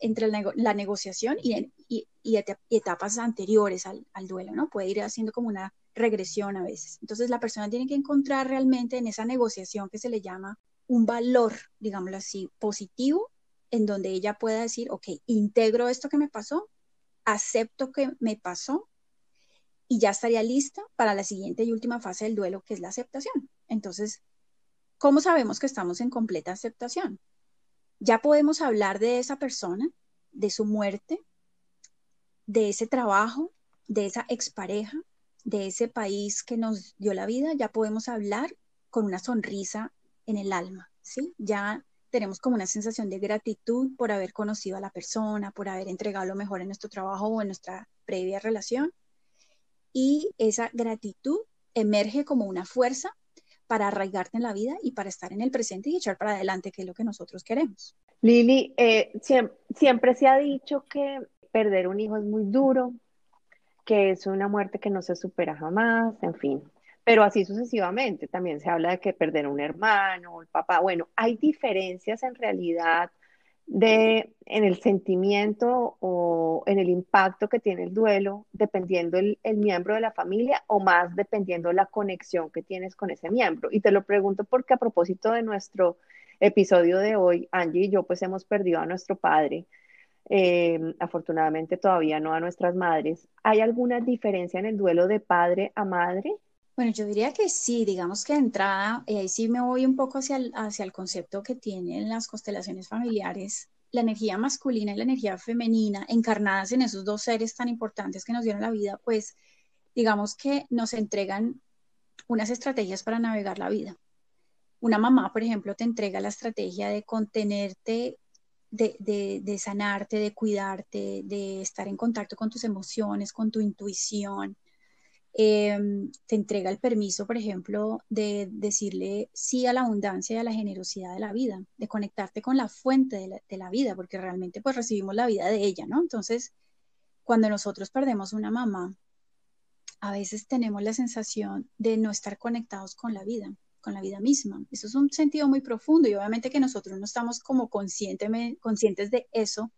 entre la negociación y, etapas anteriores al, al, duelo, ¿no? Puede ir haciendo como una regresión a veces. Entonces, la persona tiene que encontrar realmente en esa negociación que se le llama un valor, digámoslo así, positivo, en donde ella pueda decir, ok, integro esto que me pasó, acepto que me pasó y ya estaría lista para la siguiente y última fase del duelo, que es la aceptación. Entonces, ¿cómo sabemos que estamos en completa aceptación? Ya podemos hablar de esa persona, de su muerte, de ese trabajo, de esa expareja, de ese país que nos dio la vida, ya podemos hablar con una sonrisa en el alma, ¿sí? Ya tenemos como una sensación de gratitud por haber conocido a la persona, por haber entregado lo mejor en nuestro trabajo o en nuestra previa relación. Y esa gratitud emerge como una fuerza para arraigarte en la vida y para estar en el presente y echar para adelante, que es lo que nosotros queremos. Lili, eh, siempre, siempre se ha dicho que perder un hijo es muy duro, que es una muerte que no se supera jamás, en fin pero así sucesivamente. También se habla de que perder un hermano, el papá. Bueno, hay diferencias en realidad de, en el sentimiento o en el impacto que tiene el duelo, dependiendo el, miembro de la familia o más dependiendo la conexión que tienes con ese miembro. Y te lo pregunto porque a propósito de nuestro episodio de hoy, Angie y yo pues hemos perdido a nuestro padre. Eh, afortunadamente todavía no a nuestras madres. ¿Hay alguna diferencia en el duelo de padre a madre? Bueno, yo diría que sí, digamos que de entrada, y ahí sí me voy un poco hacia el, hacia el concepto que tienen las constelaciones familiares, la energía masculina y la energía femenina encarnadas en esos dos seres tan importantes que nos dieron la vida, pues digamos que nos entregan unas estrategias para navegar la vida. Una mamá, por ejemplo, te entrega la estrategia de contenerte, de, de, de sanarte, de cuidarte, de estar en contacto con tus emociones, con tu intuición, Em, te entrega el permiso, por ejemplo, de decirle sí a la abundancia y a la generosidad de la vida, de conectarte con la fuente de la, vida, porque realmente pues recibimos la vida de ella, ¿no? Entonces, cuando nosotros perdemos una mamá, a veces tenemos la sensación de no estar conectados con la vida, con la vida misma. Eso es un sentido muy profundo y obviamente que nosotros no estamos como conscientes de eso,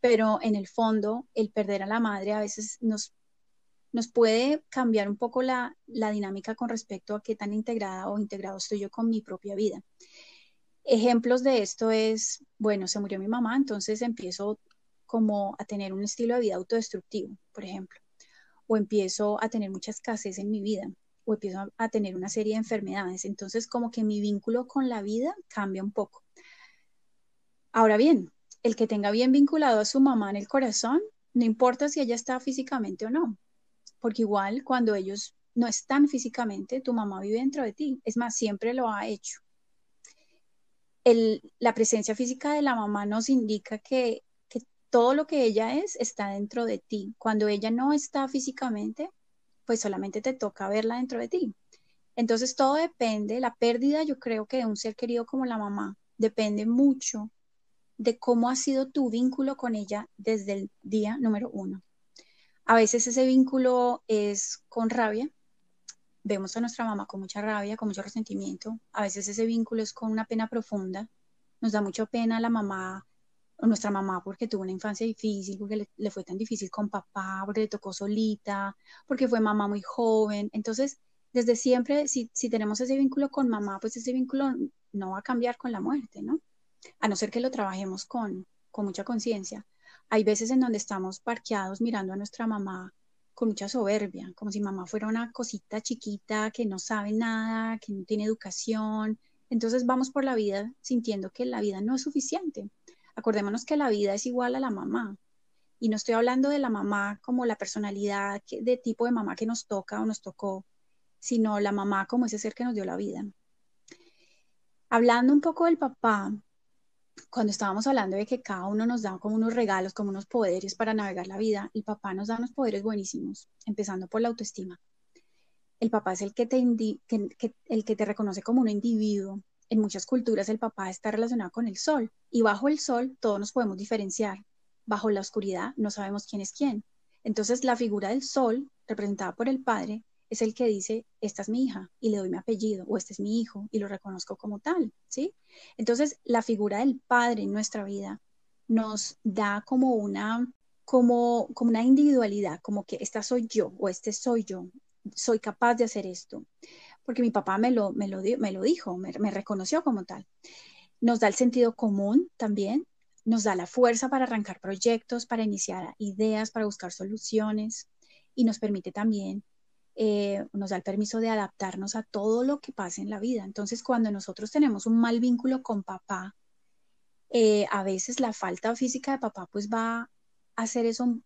pero en el fondo el perder a la madre a veces nos nos puede cambiar un poco la, dinámica con respecto a qué tan integrada o integrado estoy yo con mi propia vida. Ejemplos de esto es, bueno, se murió mi mamá, entonces empiezo como a tener un estilo de vida autodestructivo, por ejemplo, o empiezo a tener mucha escasez en mi vida, o empiezo a tener una serie de enfermedades. Entonces, como que mi vínculo con la vida cambia un poco. Ahora bien, el que tenga bien vinculado a su mamá en el corazón, no importa si ella está físicamente o no, porque igual cuando ellos no están físicamente, tu mamá vive dentro de ti. Es más, siempre lo ha hecho. la presencia física de la mamá nos indica que, que todo lo que ella es está dentro de ti. Cuando ella no está físicamente, pues solamente te toca verla dentro de ti. Entonces todo depende, la pérdida yo creo que de un ser querido como la mamá depende mucho de cómo ha sido tu vínculo con ella desde el día número uno. A veces ese vínculo es con rabia, vemos a nuestra mamá con mucha rabia, con mucho resentimiento, a veces ese vínculo es con una pena profunda, nos da mucha pena la mamá nuestra mamá porque tuvo una infancia difícil, porque le, fue tan difícil con papá, porque le tocó solita, porque fue mamá muy joven. Entonces, desde siempre, si, si tenemos ese vínculo con mamá, pues ese vínculo no va a cambiar con la muerte, ¿no? A no ser que lo trabajemos con, con mucha conciencia. Hay veces en donde estamos parqueados mirando a nuestra mamá con mucha soberbia, como si mamá fuera una cosita chiquita que no sabe nada, que no tiene educación. Entonces vamos por la vida sintiendo que la vida no es suficiente. Acordémonos que la vida es igual a la mamá. Y no estoy hablando de la mamá como la personalidad de tipo de mamá que nos toca o nos tocó, sino la mamá como ese ser que nos dio la vida. Hablando un poco del papá, cuando estábamos hablando de que cada uno nos da como unos regalos, como unos poderes para navegar la vida, el papá nos da unos poderes buenísimos, empezando por la autoestima. El papá es el que te, el que te reconoce como un individuo. En muchas culturas el papá está relacionado con el sol y bajo el sol todos nos podemos diferenciar. Bajo la oscuridad no sabemos quién es quién. Entonces la figura del sol, representada por el padre, es el que dice, esta es mi hija y le doy mi apellido, o este es mi hijo y lo reconozco como tal, ¿sí? Entonces, la figura del padre en nuestra vida nos da como una, como, como una individualidad, como que esta soy yo o este soy yo, soy capaz de hacer esto, porque mi papá me lo, me lo, me lo dijo, me, me reconoció como tal. Nos da el sentido común también, nos da la fuerza para arrancar proyectos, para iniciar ideas, para buscar soluciones y nos permite también eh, nos da el permiso de adaptarnos a todo lo que pasa en la vida. Entonces, cuando nosotros tenemos un mal vínculo con papá, eh, a veces la falta física de papá pues va a hacer eso,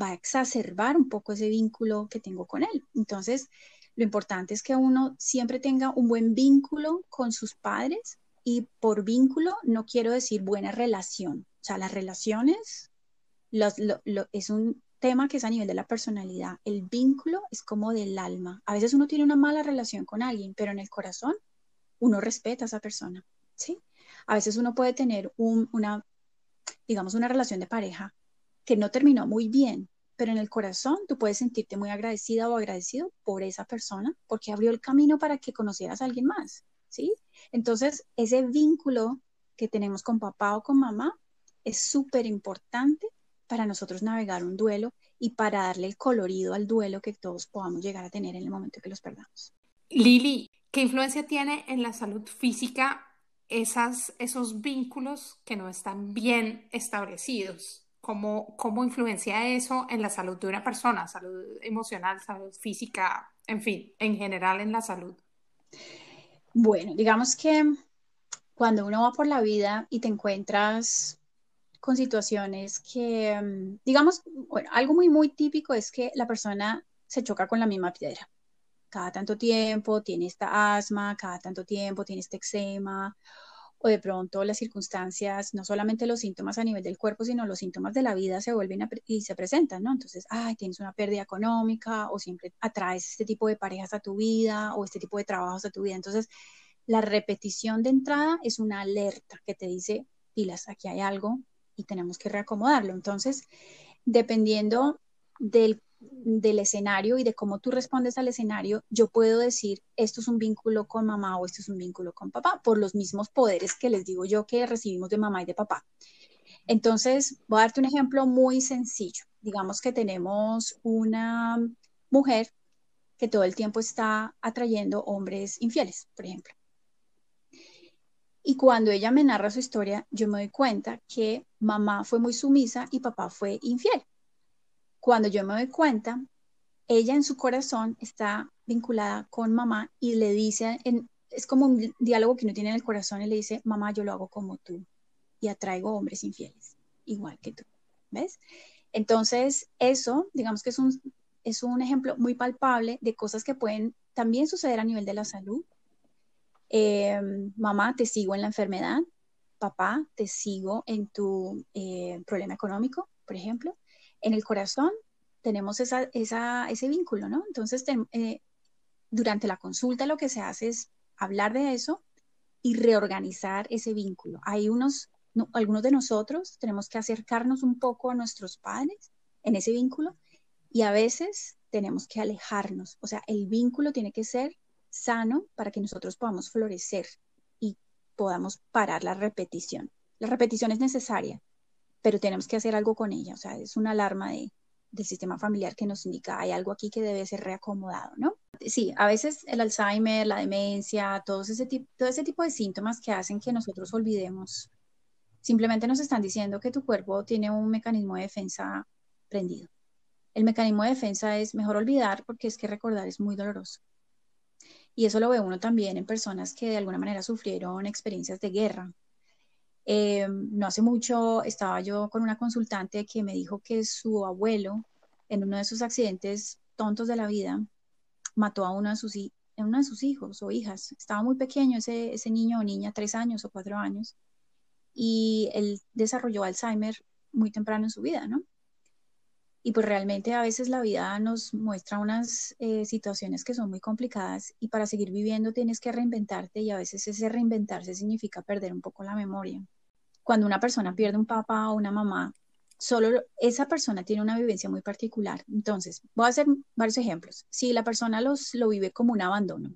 va a exacerbar un poco ese vínculo que tengo con él. Entonces, lo importante es que uno siempre tenga un buen vínculo con sus padres y por vínculo no quiero decir buena relación. O sea, las relaciones es un tema que es a nivel de la personalidad. El vínculo es como del alma. A veces uno tiene una mala relación con alguien, pero en el corazón uno respeta a esa persona, ¿sí? A veces uno puede tener una, digamos, una relación de pareja que no terminó muy bien, pero en el corazón tú puedes sentirte muy agradecida o agradecido por esa persona porque abrió el camino para que conocieras a alguien más, ¿sí? Entonces, ese vínculo que tenemos con papá o con mamá es súper importante para nosotros navegar un duelo y para darle el colorido al duelo que todos podamos llegar a tener en el momento que los perdamos. Lili, ¿qué influencia tiene en la salud física esas, esos vínculos que no están bien establecidos? ¿Cómo, ¿Cómo influencia eso en la salud de una persona? Salud emocional, salud física, en fin, en general en la salud. Bueno, digamos que cuando uno va por la vida y te encuentras con situaciones que, mm, digamos, bueno, algo muy, muy típico es que la persona se choca con la misma piedra. Cada tanto tiempo tiene esta asma, cada tanto tiempo tiene este eczema, o de pronto las circunstancias, no solamente los síntomas a nivel del cuerpo, sino los síntomas de la vida se vuelven y se presentan, ¿no? Entonces, ay, tienes una pérdida económica, o siempre atraes este tipo de parejas a tu vida, o este tipo de trabajos a tu vida. Entonces, la repetición de entrada es una alerta que te dice, pilas, aquí hay algo y tenemos que reacomodarlo. Entonces, dependiendo del, escenario y de cómo tú respondes al escenario, yo puedo decir, esto es un vínculo con mamá o esto es un vínculo con papá, por los mismos poderes que les digo yo que recibimos de mamá y de papá. Entonces, voy a darte un ejemplo muy sencillo. Digamos que tenemos una mujer que todo el tiempo está atrayendo hombres infieles, por ejemplo. Y cuando ella me narra su historia, yo me doy cuenta que mamá fue muy sumisa y papá fue infiel. Cuando yo me doy cuenta, ella en su corazón está vinculada con mamá y le dice, es como un diálogo que no tiene en el corazón y le dice, mamá, yo lo hago como tú y atraigo hombres infieles, igual que tú. ¿Ves? Entonces, eso, digamos que es un, es un ejemplo muy palpable de cosas que pueden también suceder a nivel de la salud. Eh, mamá, te sigo en la enfermedad. Papá, te sigo en tu eh, problema económico, por ejemplo. En el corazón tenemos ese vínculo, ¿no? Entonces, eh, durante la consulta lo que se hace es hablar de eso y reorganizar ese vínculo. Hay unos algunos de nosotros tenemos que acercarnos un poco a nuestros padres en ese vínculo y a veces tenemos que alejarnos. O sea, el vínculo tiene que ser sano para que nosotros podamos florecer y podamos parar la repetición. La repetición es necesaria, pero tenemos que hacer algo con ella. O sea, es una alarma de, del sistema familiar que nos indica hay algo aquí que debe ser reacomodado, ¿no? Sí, a veces el Alzheimer, la demencia, todo ese, todo ese tipo de síntomas que hacen que nosotros olvidemos Simplemente nos están diciendo que tu cuerpo tiene un mecanismo de defensa prendido. El mecanismo de defensa es mejor olvidar porque es que recordar es muy doloroso. Y eso lo ve uno también en personas que de alguna manera sufrieron experiencias de guerra. Eh, no hace mucho estaba yo con una consultante que me dijo que su abuelo, en uno de sus accidentes tontos de la vida, mató a uno de sus, sus hijos o hijas. Estaba muy pequeño ese, ese niño o niña, tres años o cuatro años y él desarrolló Alzheimer muy temprano en su vida, ¿no? Y pues realmente a veces la vida nos muestra unas eh, situaciones que son muy complicadas y para seguir viviendo tienes que reinventarte y a veces ese reinventarse significa perder un poco la memoria. Cuando una persona pierde un papá o una mamá, solo esa persona tiene una vivencia muy particular. Entonces, voy a hacer varios ejemplos. Si la persona los, lo vive como un abandono,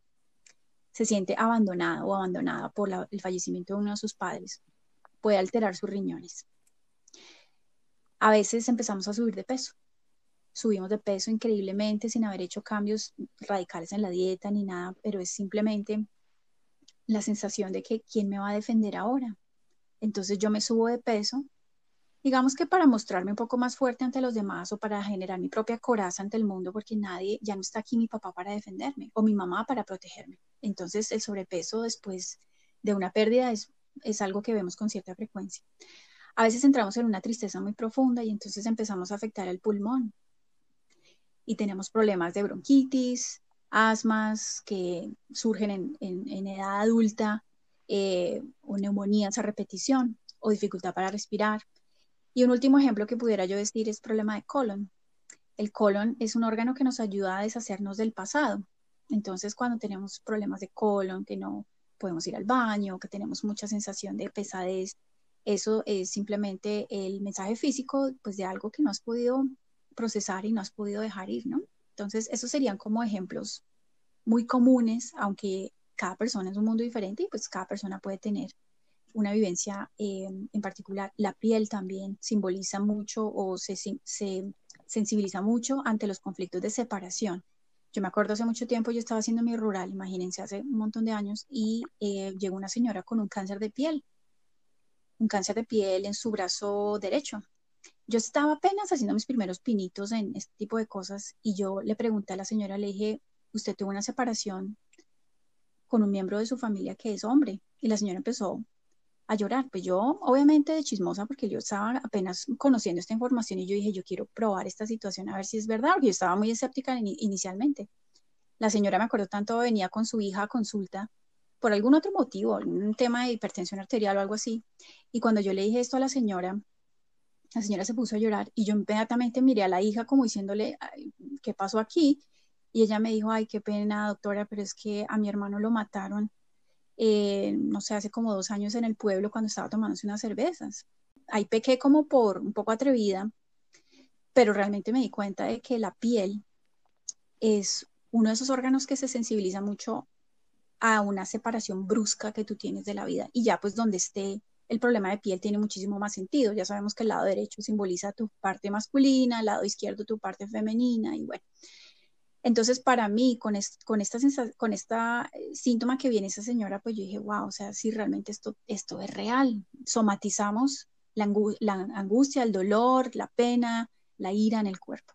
se siente abandonada o abandonada por el fallecimiento de uno de sus padres, puede alterar sus riñones. A veces empezamos a subir de peso. Subimos de peso increíblemente sin haber hecho cambios radicales en la dieta ni nada, pero es simplemente la sensación de que ¿quién me va a defender ahora? Entonces yo me subo de peso, digamos que para mostrarme un poco más fuerte ante los demás o para generar mi propia coraza ante el mundo, porque nadie, ya no está aquí mi papá para defenderme o mi mamá para protegerme. Entonces el sobrepeso después de una pérdida es es algo que vemos con cierta frecuencia. A veces entramos en una tristeza muy profunda y entonces empezamos a afectar el pulmón y tenemos problemas de bronquitis, asmas que surgen en, edad adulta, eh, o neumonías a repetición o dificultad para respirar. Y un último ejemplo que pudiera yo decir es problema de colon. El colon es un órgano que nos ayuda a deshacernos del pasado. Entonces, cuando tenemos problemas de colon, que no podemos ir al baño, que tenemos mucha sensación de pesadez. Eso es simplemente el mensaje físico pues de algo que no has podido procesar y no has podido dejar ir, ¿no? Entonces, esos serían como ejemplos muy comunes, aunque cada persona es un mundo diferente y pues cada persona puede tener una vivencia eh, en particular. La piel también simboliza mucho o se, se sensibiliza mucho ante los conflictos de separación. Yo me acuerdo hace mucho tiempo, yo estaba haciendo mi rural, imagínense, hace un montón de años, y eh, llegó una señora con un cáncer de piel, un cáncer de piel en su brazo derecho. Yo estaba apenas haciendo mis primeros pinitos en este tipo de cosas y yo le pregunté a la señora, le dije, usted tuvo una separación con un miembro de su familia que es hombre. Y la señora empezó a llorar. Pues yo, obviamente, de chismosa, porque yo estaba apenas conociendo esta información y yo dije, yo quiero probar esta situación a ver si es verdad, porque yo estaba muy escéptica inicialmente. La señora, me acuerdo tanto, venía con su hija a consulta por algún otro motivo, un tema de hipertensión arterial o algo así. Y cuando yo le dije esto a la señora, la señora se puso a llorar y yo inmediatamente miré a la hija como diciéndole, ¿qué pasó aquí? Y ella me dijo, ay, qué pena, doctora, pero es que a mi hermano lo mataron eh, no sé, hace como dos años en el pueblo cuando estaba tomándose unas cervezas. Ahí pequé como por un poco atrevida, pero realmente me di cuenta de que la piel es uno de esos órganos que se sensibiliza mucho a una separación brusca que tú tienes de la vida y ya pues donde esté el problema de piel tiene muchísimo más sentido. Ya sabemos que el lado derecho simboliza tu parte masculina, el lado izquierdo tu parte femenina y bueno. Entonces, para mí, con, con, esta, con esta eh, síntoma que viene esa señora, pues yo dije, wow, o sea, si realmente esto, esto es real. Somatizamos la, angustia, el dolor, la pena, la ira en el cuerpo.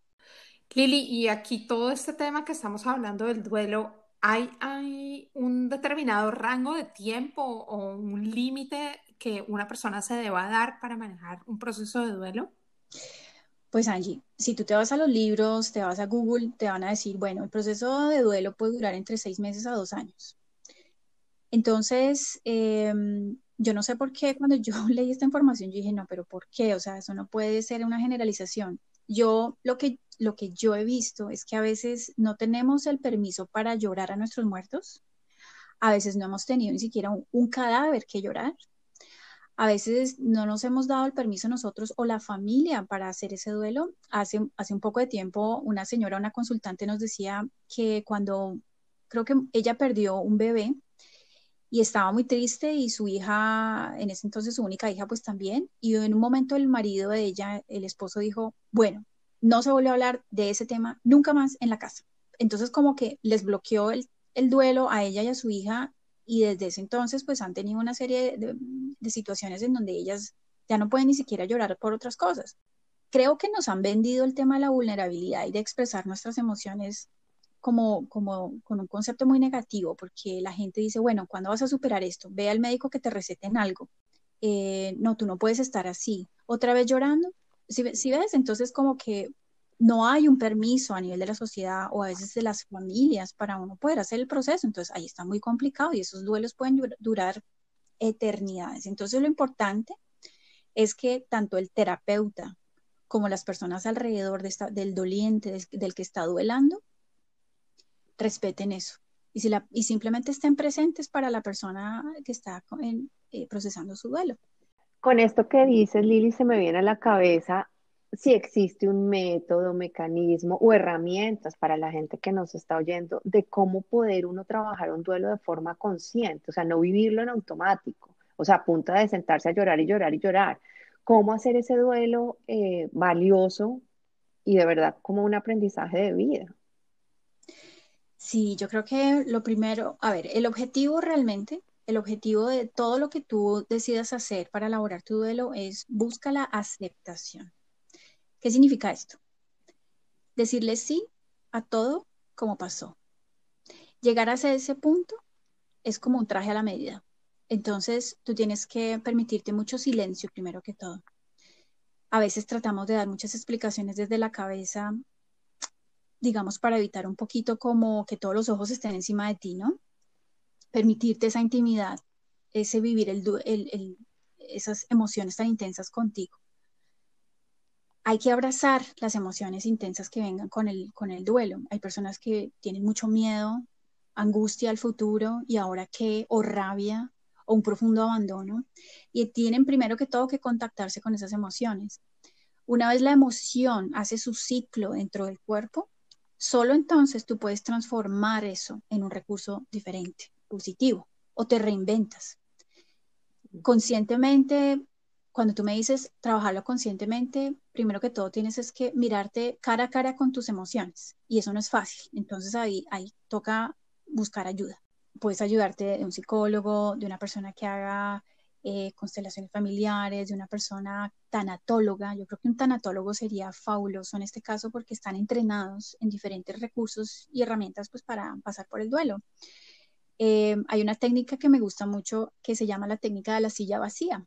Lili, y aquí todo este tema que estamos hablando del duelo, ¿hay, hay un determinado rango de tiempo o un límite que una persona se deba dar para manejar un proceso de duelo? Pues Angie, si tú te vas a los libros, te vas a Google, te van a decir, bueno, el proceso de duelo puede durar entre seis meses a dos años. Entonces, em, yo no sé por qué cuando yo leí esta información, yo dije, no, pero ¿por qué? O sea, eso no puede ser una generalización. Yo lo que, lo que yo he visto es que a veces no tenemos el permiso para llorar a nuestros muertos. A veces no hemos tenido ni siquiera un cadáver que llorar a veces no nos hemos dado el permiso nosotros o la familia para hacer ese duelo. Hace, hace un poco de tiempo una señora, una consultante nos decía que cuando creo que ella perdió un bebé y estaba muy triste y su hija, en ese entonces su única hija pues también, y en un momento el marido de ella, el esposo dijo, bueno, no se volvió a hablar de ese tema nunca más en la casa. Entonces como que les bloqueó el, el duelo a ella y a su hija y desde ese entonces pues han tenido una serie de, situaciones en donde ellas ya no pueden ni siquiera llorar por otras cosas. Creo que nos han vendido el tema de la vulnerabilidad y de expresar nuestras emociones como, como con un concepto muy negativo, porque la gente dice, bueno, ¿cuándo vas a superar esto? Ve al médico que te receten algo. Eh, no, tú no puedes estar así. Otra vez llorando. Si, si ves, entonces como que no hay un permiso a nivel de la sociedad o a veces de las familias para uno poder hacer el proceso. Entonces ahí está muy complicado y esos duelos pueden durar eternidades. Entonces lo importante es que tanto el terapeuta como las personas alrededor de del doliente, del que está duelando, respeten eso. Y, si la, y simplemente estén presentes para la persona que está eh, procesando su duelo. Con esto que dices, Lili, se me viene a la cabeza si existe un método, mecanismo o herramientas para la gente que nos está oyendo de cómo poder uno trabajar un duelo de forma consciente, o sea, no vivirlo en automático, o sea, a punto de sentarse a llorar y llorar y llorar. ¿Cómo hacer ese duelo eh, valioso y de verdad como un aprendizaje de vida? Sí, yo creo que lo primero, a ver, el objetivo realmente, el objetivo de todo lo que tú decidas hacer para elaborar tu duelo es busca la aceptación. ¿Qué significa esto? Decirle sí a todo como pasó. Llegar hacia ese punto es como un traje a la medida. Entonces, tú tienes que permitirte mucho silencio primero que todo. A veces tratamos de dar muchas explicaciones desde la cabeza, digamos, para evitar un poquito como que todos los ojos estén encima de ti, ¿no? Permitirte esa intimidad, ese vivir esas emociones tan intensas contigo hay que abrazar las emociones intensas que vengan con el, con el duelo. Hay personas que tienen mucho miedo, angustia al futuro y ahora qué, o rabia o un profundo abandono. Y tienen primero que todo que contactarse con esas emociones. Una vez la emoción hace su ciclo dentro del cuerpo, solo entonces tú puedes transformar eso en un recurso diferente, positivo, o te reinventas. Conscientemente cuando tú me dices trabajarlo conscientemente, primero que todo tienes es que mirarte cara a cara con tus emociones y eso no es fácil. Entonces ahí, ahí toca buscar ayuda. Puedes ayudarte de un psicólogo, de una persona que haga eh, constelaciones familiares, de una persona tanatóloga. Yo creo que un tanatólogo sería fabuloso en este caso porque están entrenados en diferentes recursos y herramientas pues, para pasar por el duelo. Eh, hay una técnica que me gusta mucho que se llama la técnica de la silla vacía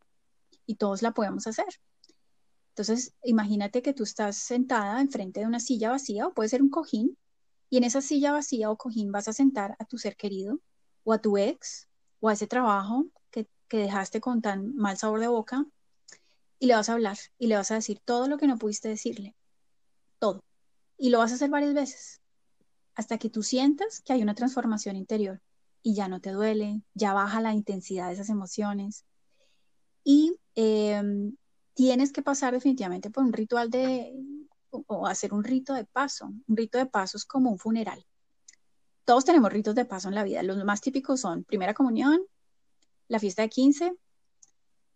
y todos la podemos hacer. Entonces, imagínate que tú estás sentada enfrente de una silla vacía o puede ser un cojín y en esa silla vacía o cojín vas a sentar a tu ser querido o a tu ex o a ese trabajo que, que dejaste con tan mal sabor de boca y le vas a hablar y le vas a decir todo lo que no pudiste decirle, todo. Y lo vas a hacer varias veces hasta que tú sientas que hay una transformación interior y ya no te duele, ya baja la intensidad de esas emociones, y em, tienes que pasar definitivamente por un ritual de, o hacer un rito de paso. Un rito de paso es como un funeral. Todos tenemos ritos de paso en la vida. Los más típicos son primera comunión, la fiesta de 15,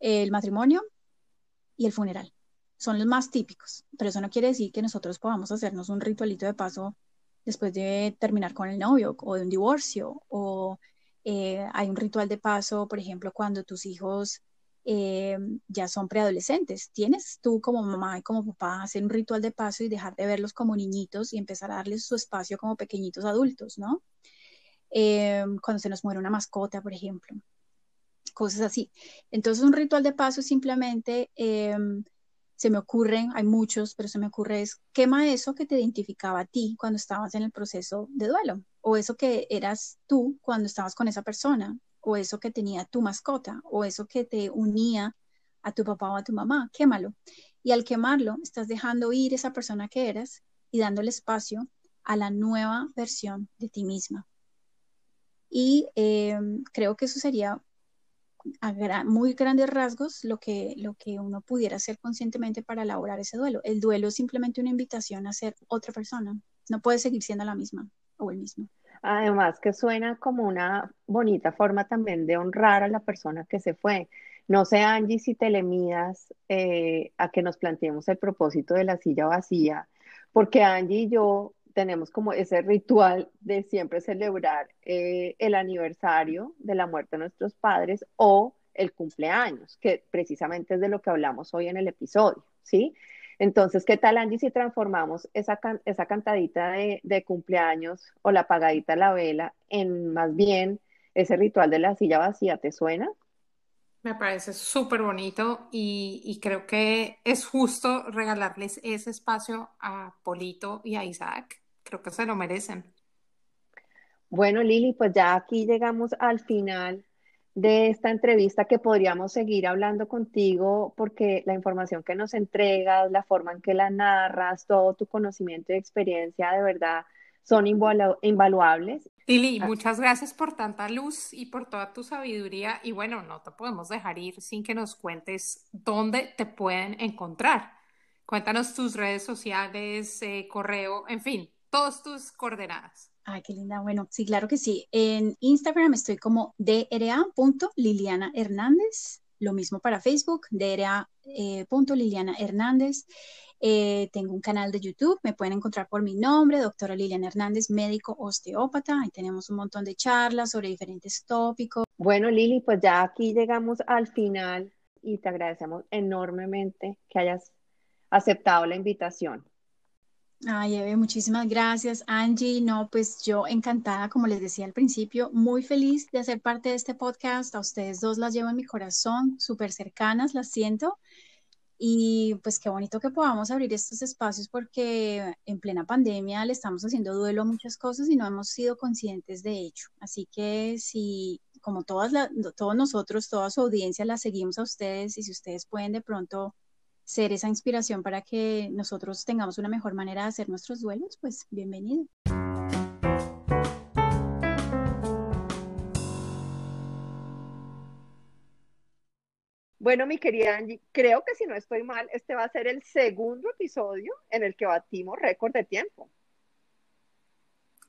el matrimonio y el funeral. Son los más típicos, pero eso no quiere decir que nosotros podamos hacernos un ritualito de paso después de terminar con el novio o de un divorcio, o eh, hay un ritual de paso, por ejemplo, cuando tus hijos eh, ya son preadolescentes. Tienes tú como mamá y como papá hacer un ritual de paso y dejar de verlos como niñitos y empezar a darles su espacio como pequeñitos adultos, ¿no? Eh, cuando se nos muere una mascota, por ejemplo. Cosas así. Entonces, un ritual de paso simplemente se me ocurren, hay muchos, pero se me ocurre es, quema eso que te identificaba a ti cuando estabas en el proceso de duelo, o eso que eras tú cuando estabas con esa persona, o eso que tenía tu mascota, o eso que te unía a tu papá o a tu mamá, quémalo. Y al quemarlo, estás dejando ir esa persona que eras y dándole espacio a la nueva versión de ti misma. Y eh, creo que eso sería a muy grandes rasgos lo que, lo que uno pudiera hacer conscientemente para elaborar ese duelo. El duelo es simplemente una invitación a ser otra persona. No puede seguir siendo la misma o el mismo. Además que suena como una bonita forma también de honrar a la persona que se fue. No sé, Angie, si te le midas eh, a que nos planteemos el propósito de la silla vacía, porque Angie y yo tenemos como ese ritual de siempre celebrar eh, el aniversario de la muerte de nuestros padres o el cumpleaños, que precisamente es de lo que hablamos hoy en el episodio, ¿sí? Entonces, ¿qué tal, Angie, si transformamos esa, esa cantadita de, de cumpleaños o la apagadita a la vela en más bien ese ritual de la silla vacía? ¿Te suena? Me parece súper bonito y, y, creo que es justo regalarles ese espacio a Polito y a Isaac creo que se lo merecen. Bueno, Lili, pues ya aquí llegamos al final de esta entrevista que podríamos seguir hablando contigo porque la información que nos entregas, la forma en que la narras, todo tu conocimiento y experiencia de verdad son invaluables. Lili, ah. muchas gracias por tanta luz y por toda tu sabiduría y bueno, no te podemos dejar ir sin que nos cuentes dónde te pueden encontrar. Cuéntanos tus redes sociales, eh, correo, en fin, todas tus coordenadas. Ay, qué linda. Bueno, sí, claro que sí. En Instagram estoy como dra.liliana Hernández. Lo mismo para Facebook, dra.liliana eh, Hernández. Eh, tengo un canal de YouTube, me pueden encontrar por mi nombre, doctora Liliana Hernández, médico osteópata. Ahí tenemos un montón de charlas sobre diferentes tópicos. Bueno, Lili, pues ya aquí llegamos al final y te agradecemos enormemente que hayas aceptado la invitación. Ay, Eve, muchísimas gracias, Angie. No, pues yo encantada, como les decía al principio, muy feliz de hacer parte de este podcast. A ustedes dos las llevo en mi corazón, súper cercanas, las siento. Y pues qué bonito que podamos abrir estos espacios porque en plena pandemia le estamos haciendo duelo a muchas cosas y no hemos sido conscientes de ello. Así que si, como todas todos nosotros, toda su audiencia, la seguimos a ustedes y si ustedes pueden de pronto ser esa inspiración para que nosotros tengamos una mejor manera de hacer nuestros duelos, pues bienvenido. Bueno, mi querida Angie, creo que si no estoy mal, este va a ser el segundo episodio en el que batimos récord de tiempo.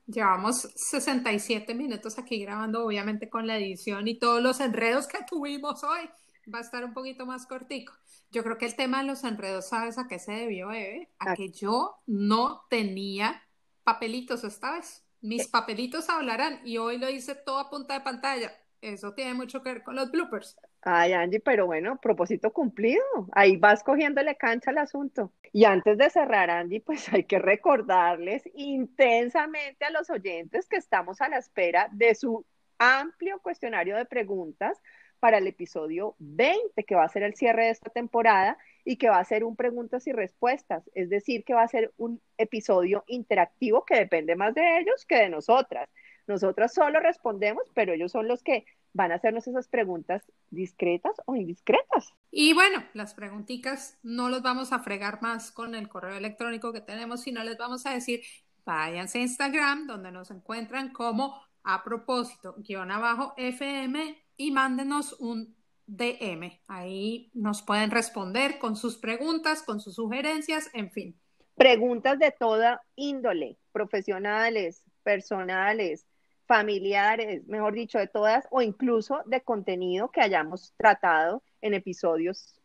Llevamos 67 minutos aquí grabando, obviamente con la edición y todos los enredos que tuvimos hoy. Va a estar un poquito más cortico. Yo creo que el tema de los enredos, ¿sabes a qué se debió, Eve? A que yo no tenía papelitos esta vez. Mis papelitos hablarán y hoy lo hice todo a punta de pantalla. Eso tiene mucho que ver con los bloopers. Ay, Angie, pero bueno, propósito cumplido. Ahí vas cogiéndole cancha al asunto. Y antes de cerrar, Angie, pues hay que recordarles intensamente a los oyentes que estamos a la espera de su amplio cuestionario de preguntas para el episodio 20, que va a ser el cierre de esta temporada y que va a ser un preguntas y respuestas, es decir, que va a ser un episodio interactivo que depende más de ellos que de nosotras. Nosotras solo respondemos, pero ellos son los que van a hacernos esas preguntas discretas o indiscretas. Y bueno, las preguntitas no los vamos a fregar más con el correo electrónico que tenemos, sino les vamos a decir, váyanse a Instagram, donde nos encuentran como a propósito, guion abajo, FM y mándenos un DM. Ahí nos pueden responder con sus preguntas, con sus sugerencias, en fin. Preguntas de toda índole, profesionales, personales, familiares, mejor dicho, de todas, o incluso de contenido que hayamos tratado en episodios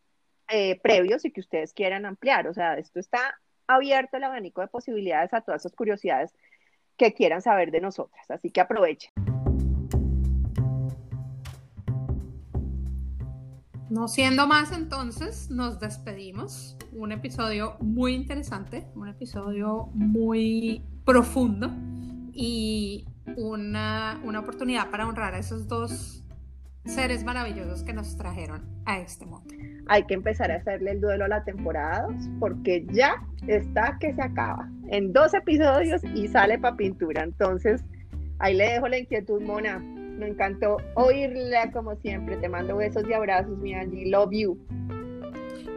eh, previos y que ustedes quieran ampliar. O sea, esto está abierto el abanico de posibilidades a todas esas curiosidades que quieran saber de nosotras. Así que aprovechen. No siendo más, entonces nos despedimos. Un episodio muy interesante, un episodio muy profundo y una, una oportunidad para honrar a esos dos seres maravillosos que nos trajeron a este mundo. Hay que empezar a hacerle el duelo a la temporada porque ya está que se acaba. En dos episodios y sale para pintura. Entonces, ahí le dejo la inquietud, Mona. Me encantó oírla como siempre. Te mando besos y abrazos, mi Angie. Love you.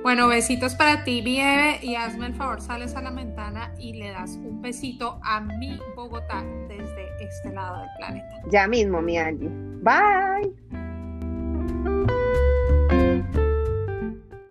Bueno, besitos para ti, Vieve, y hazme el favor, sales a la ventana y le das un besito a mi Bogotá desde este lado del planeta. Ya mismo, mi Angie. Bye.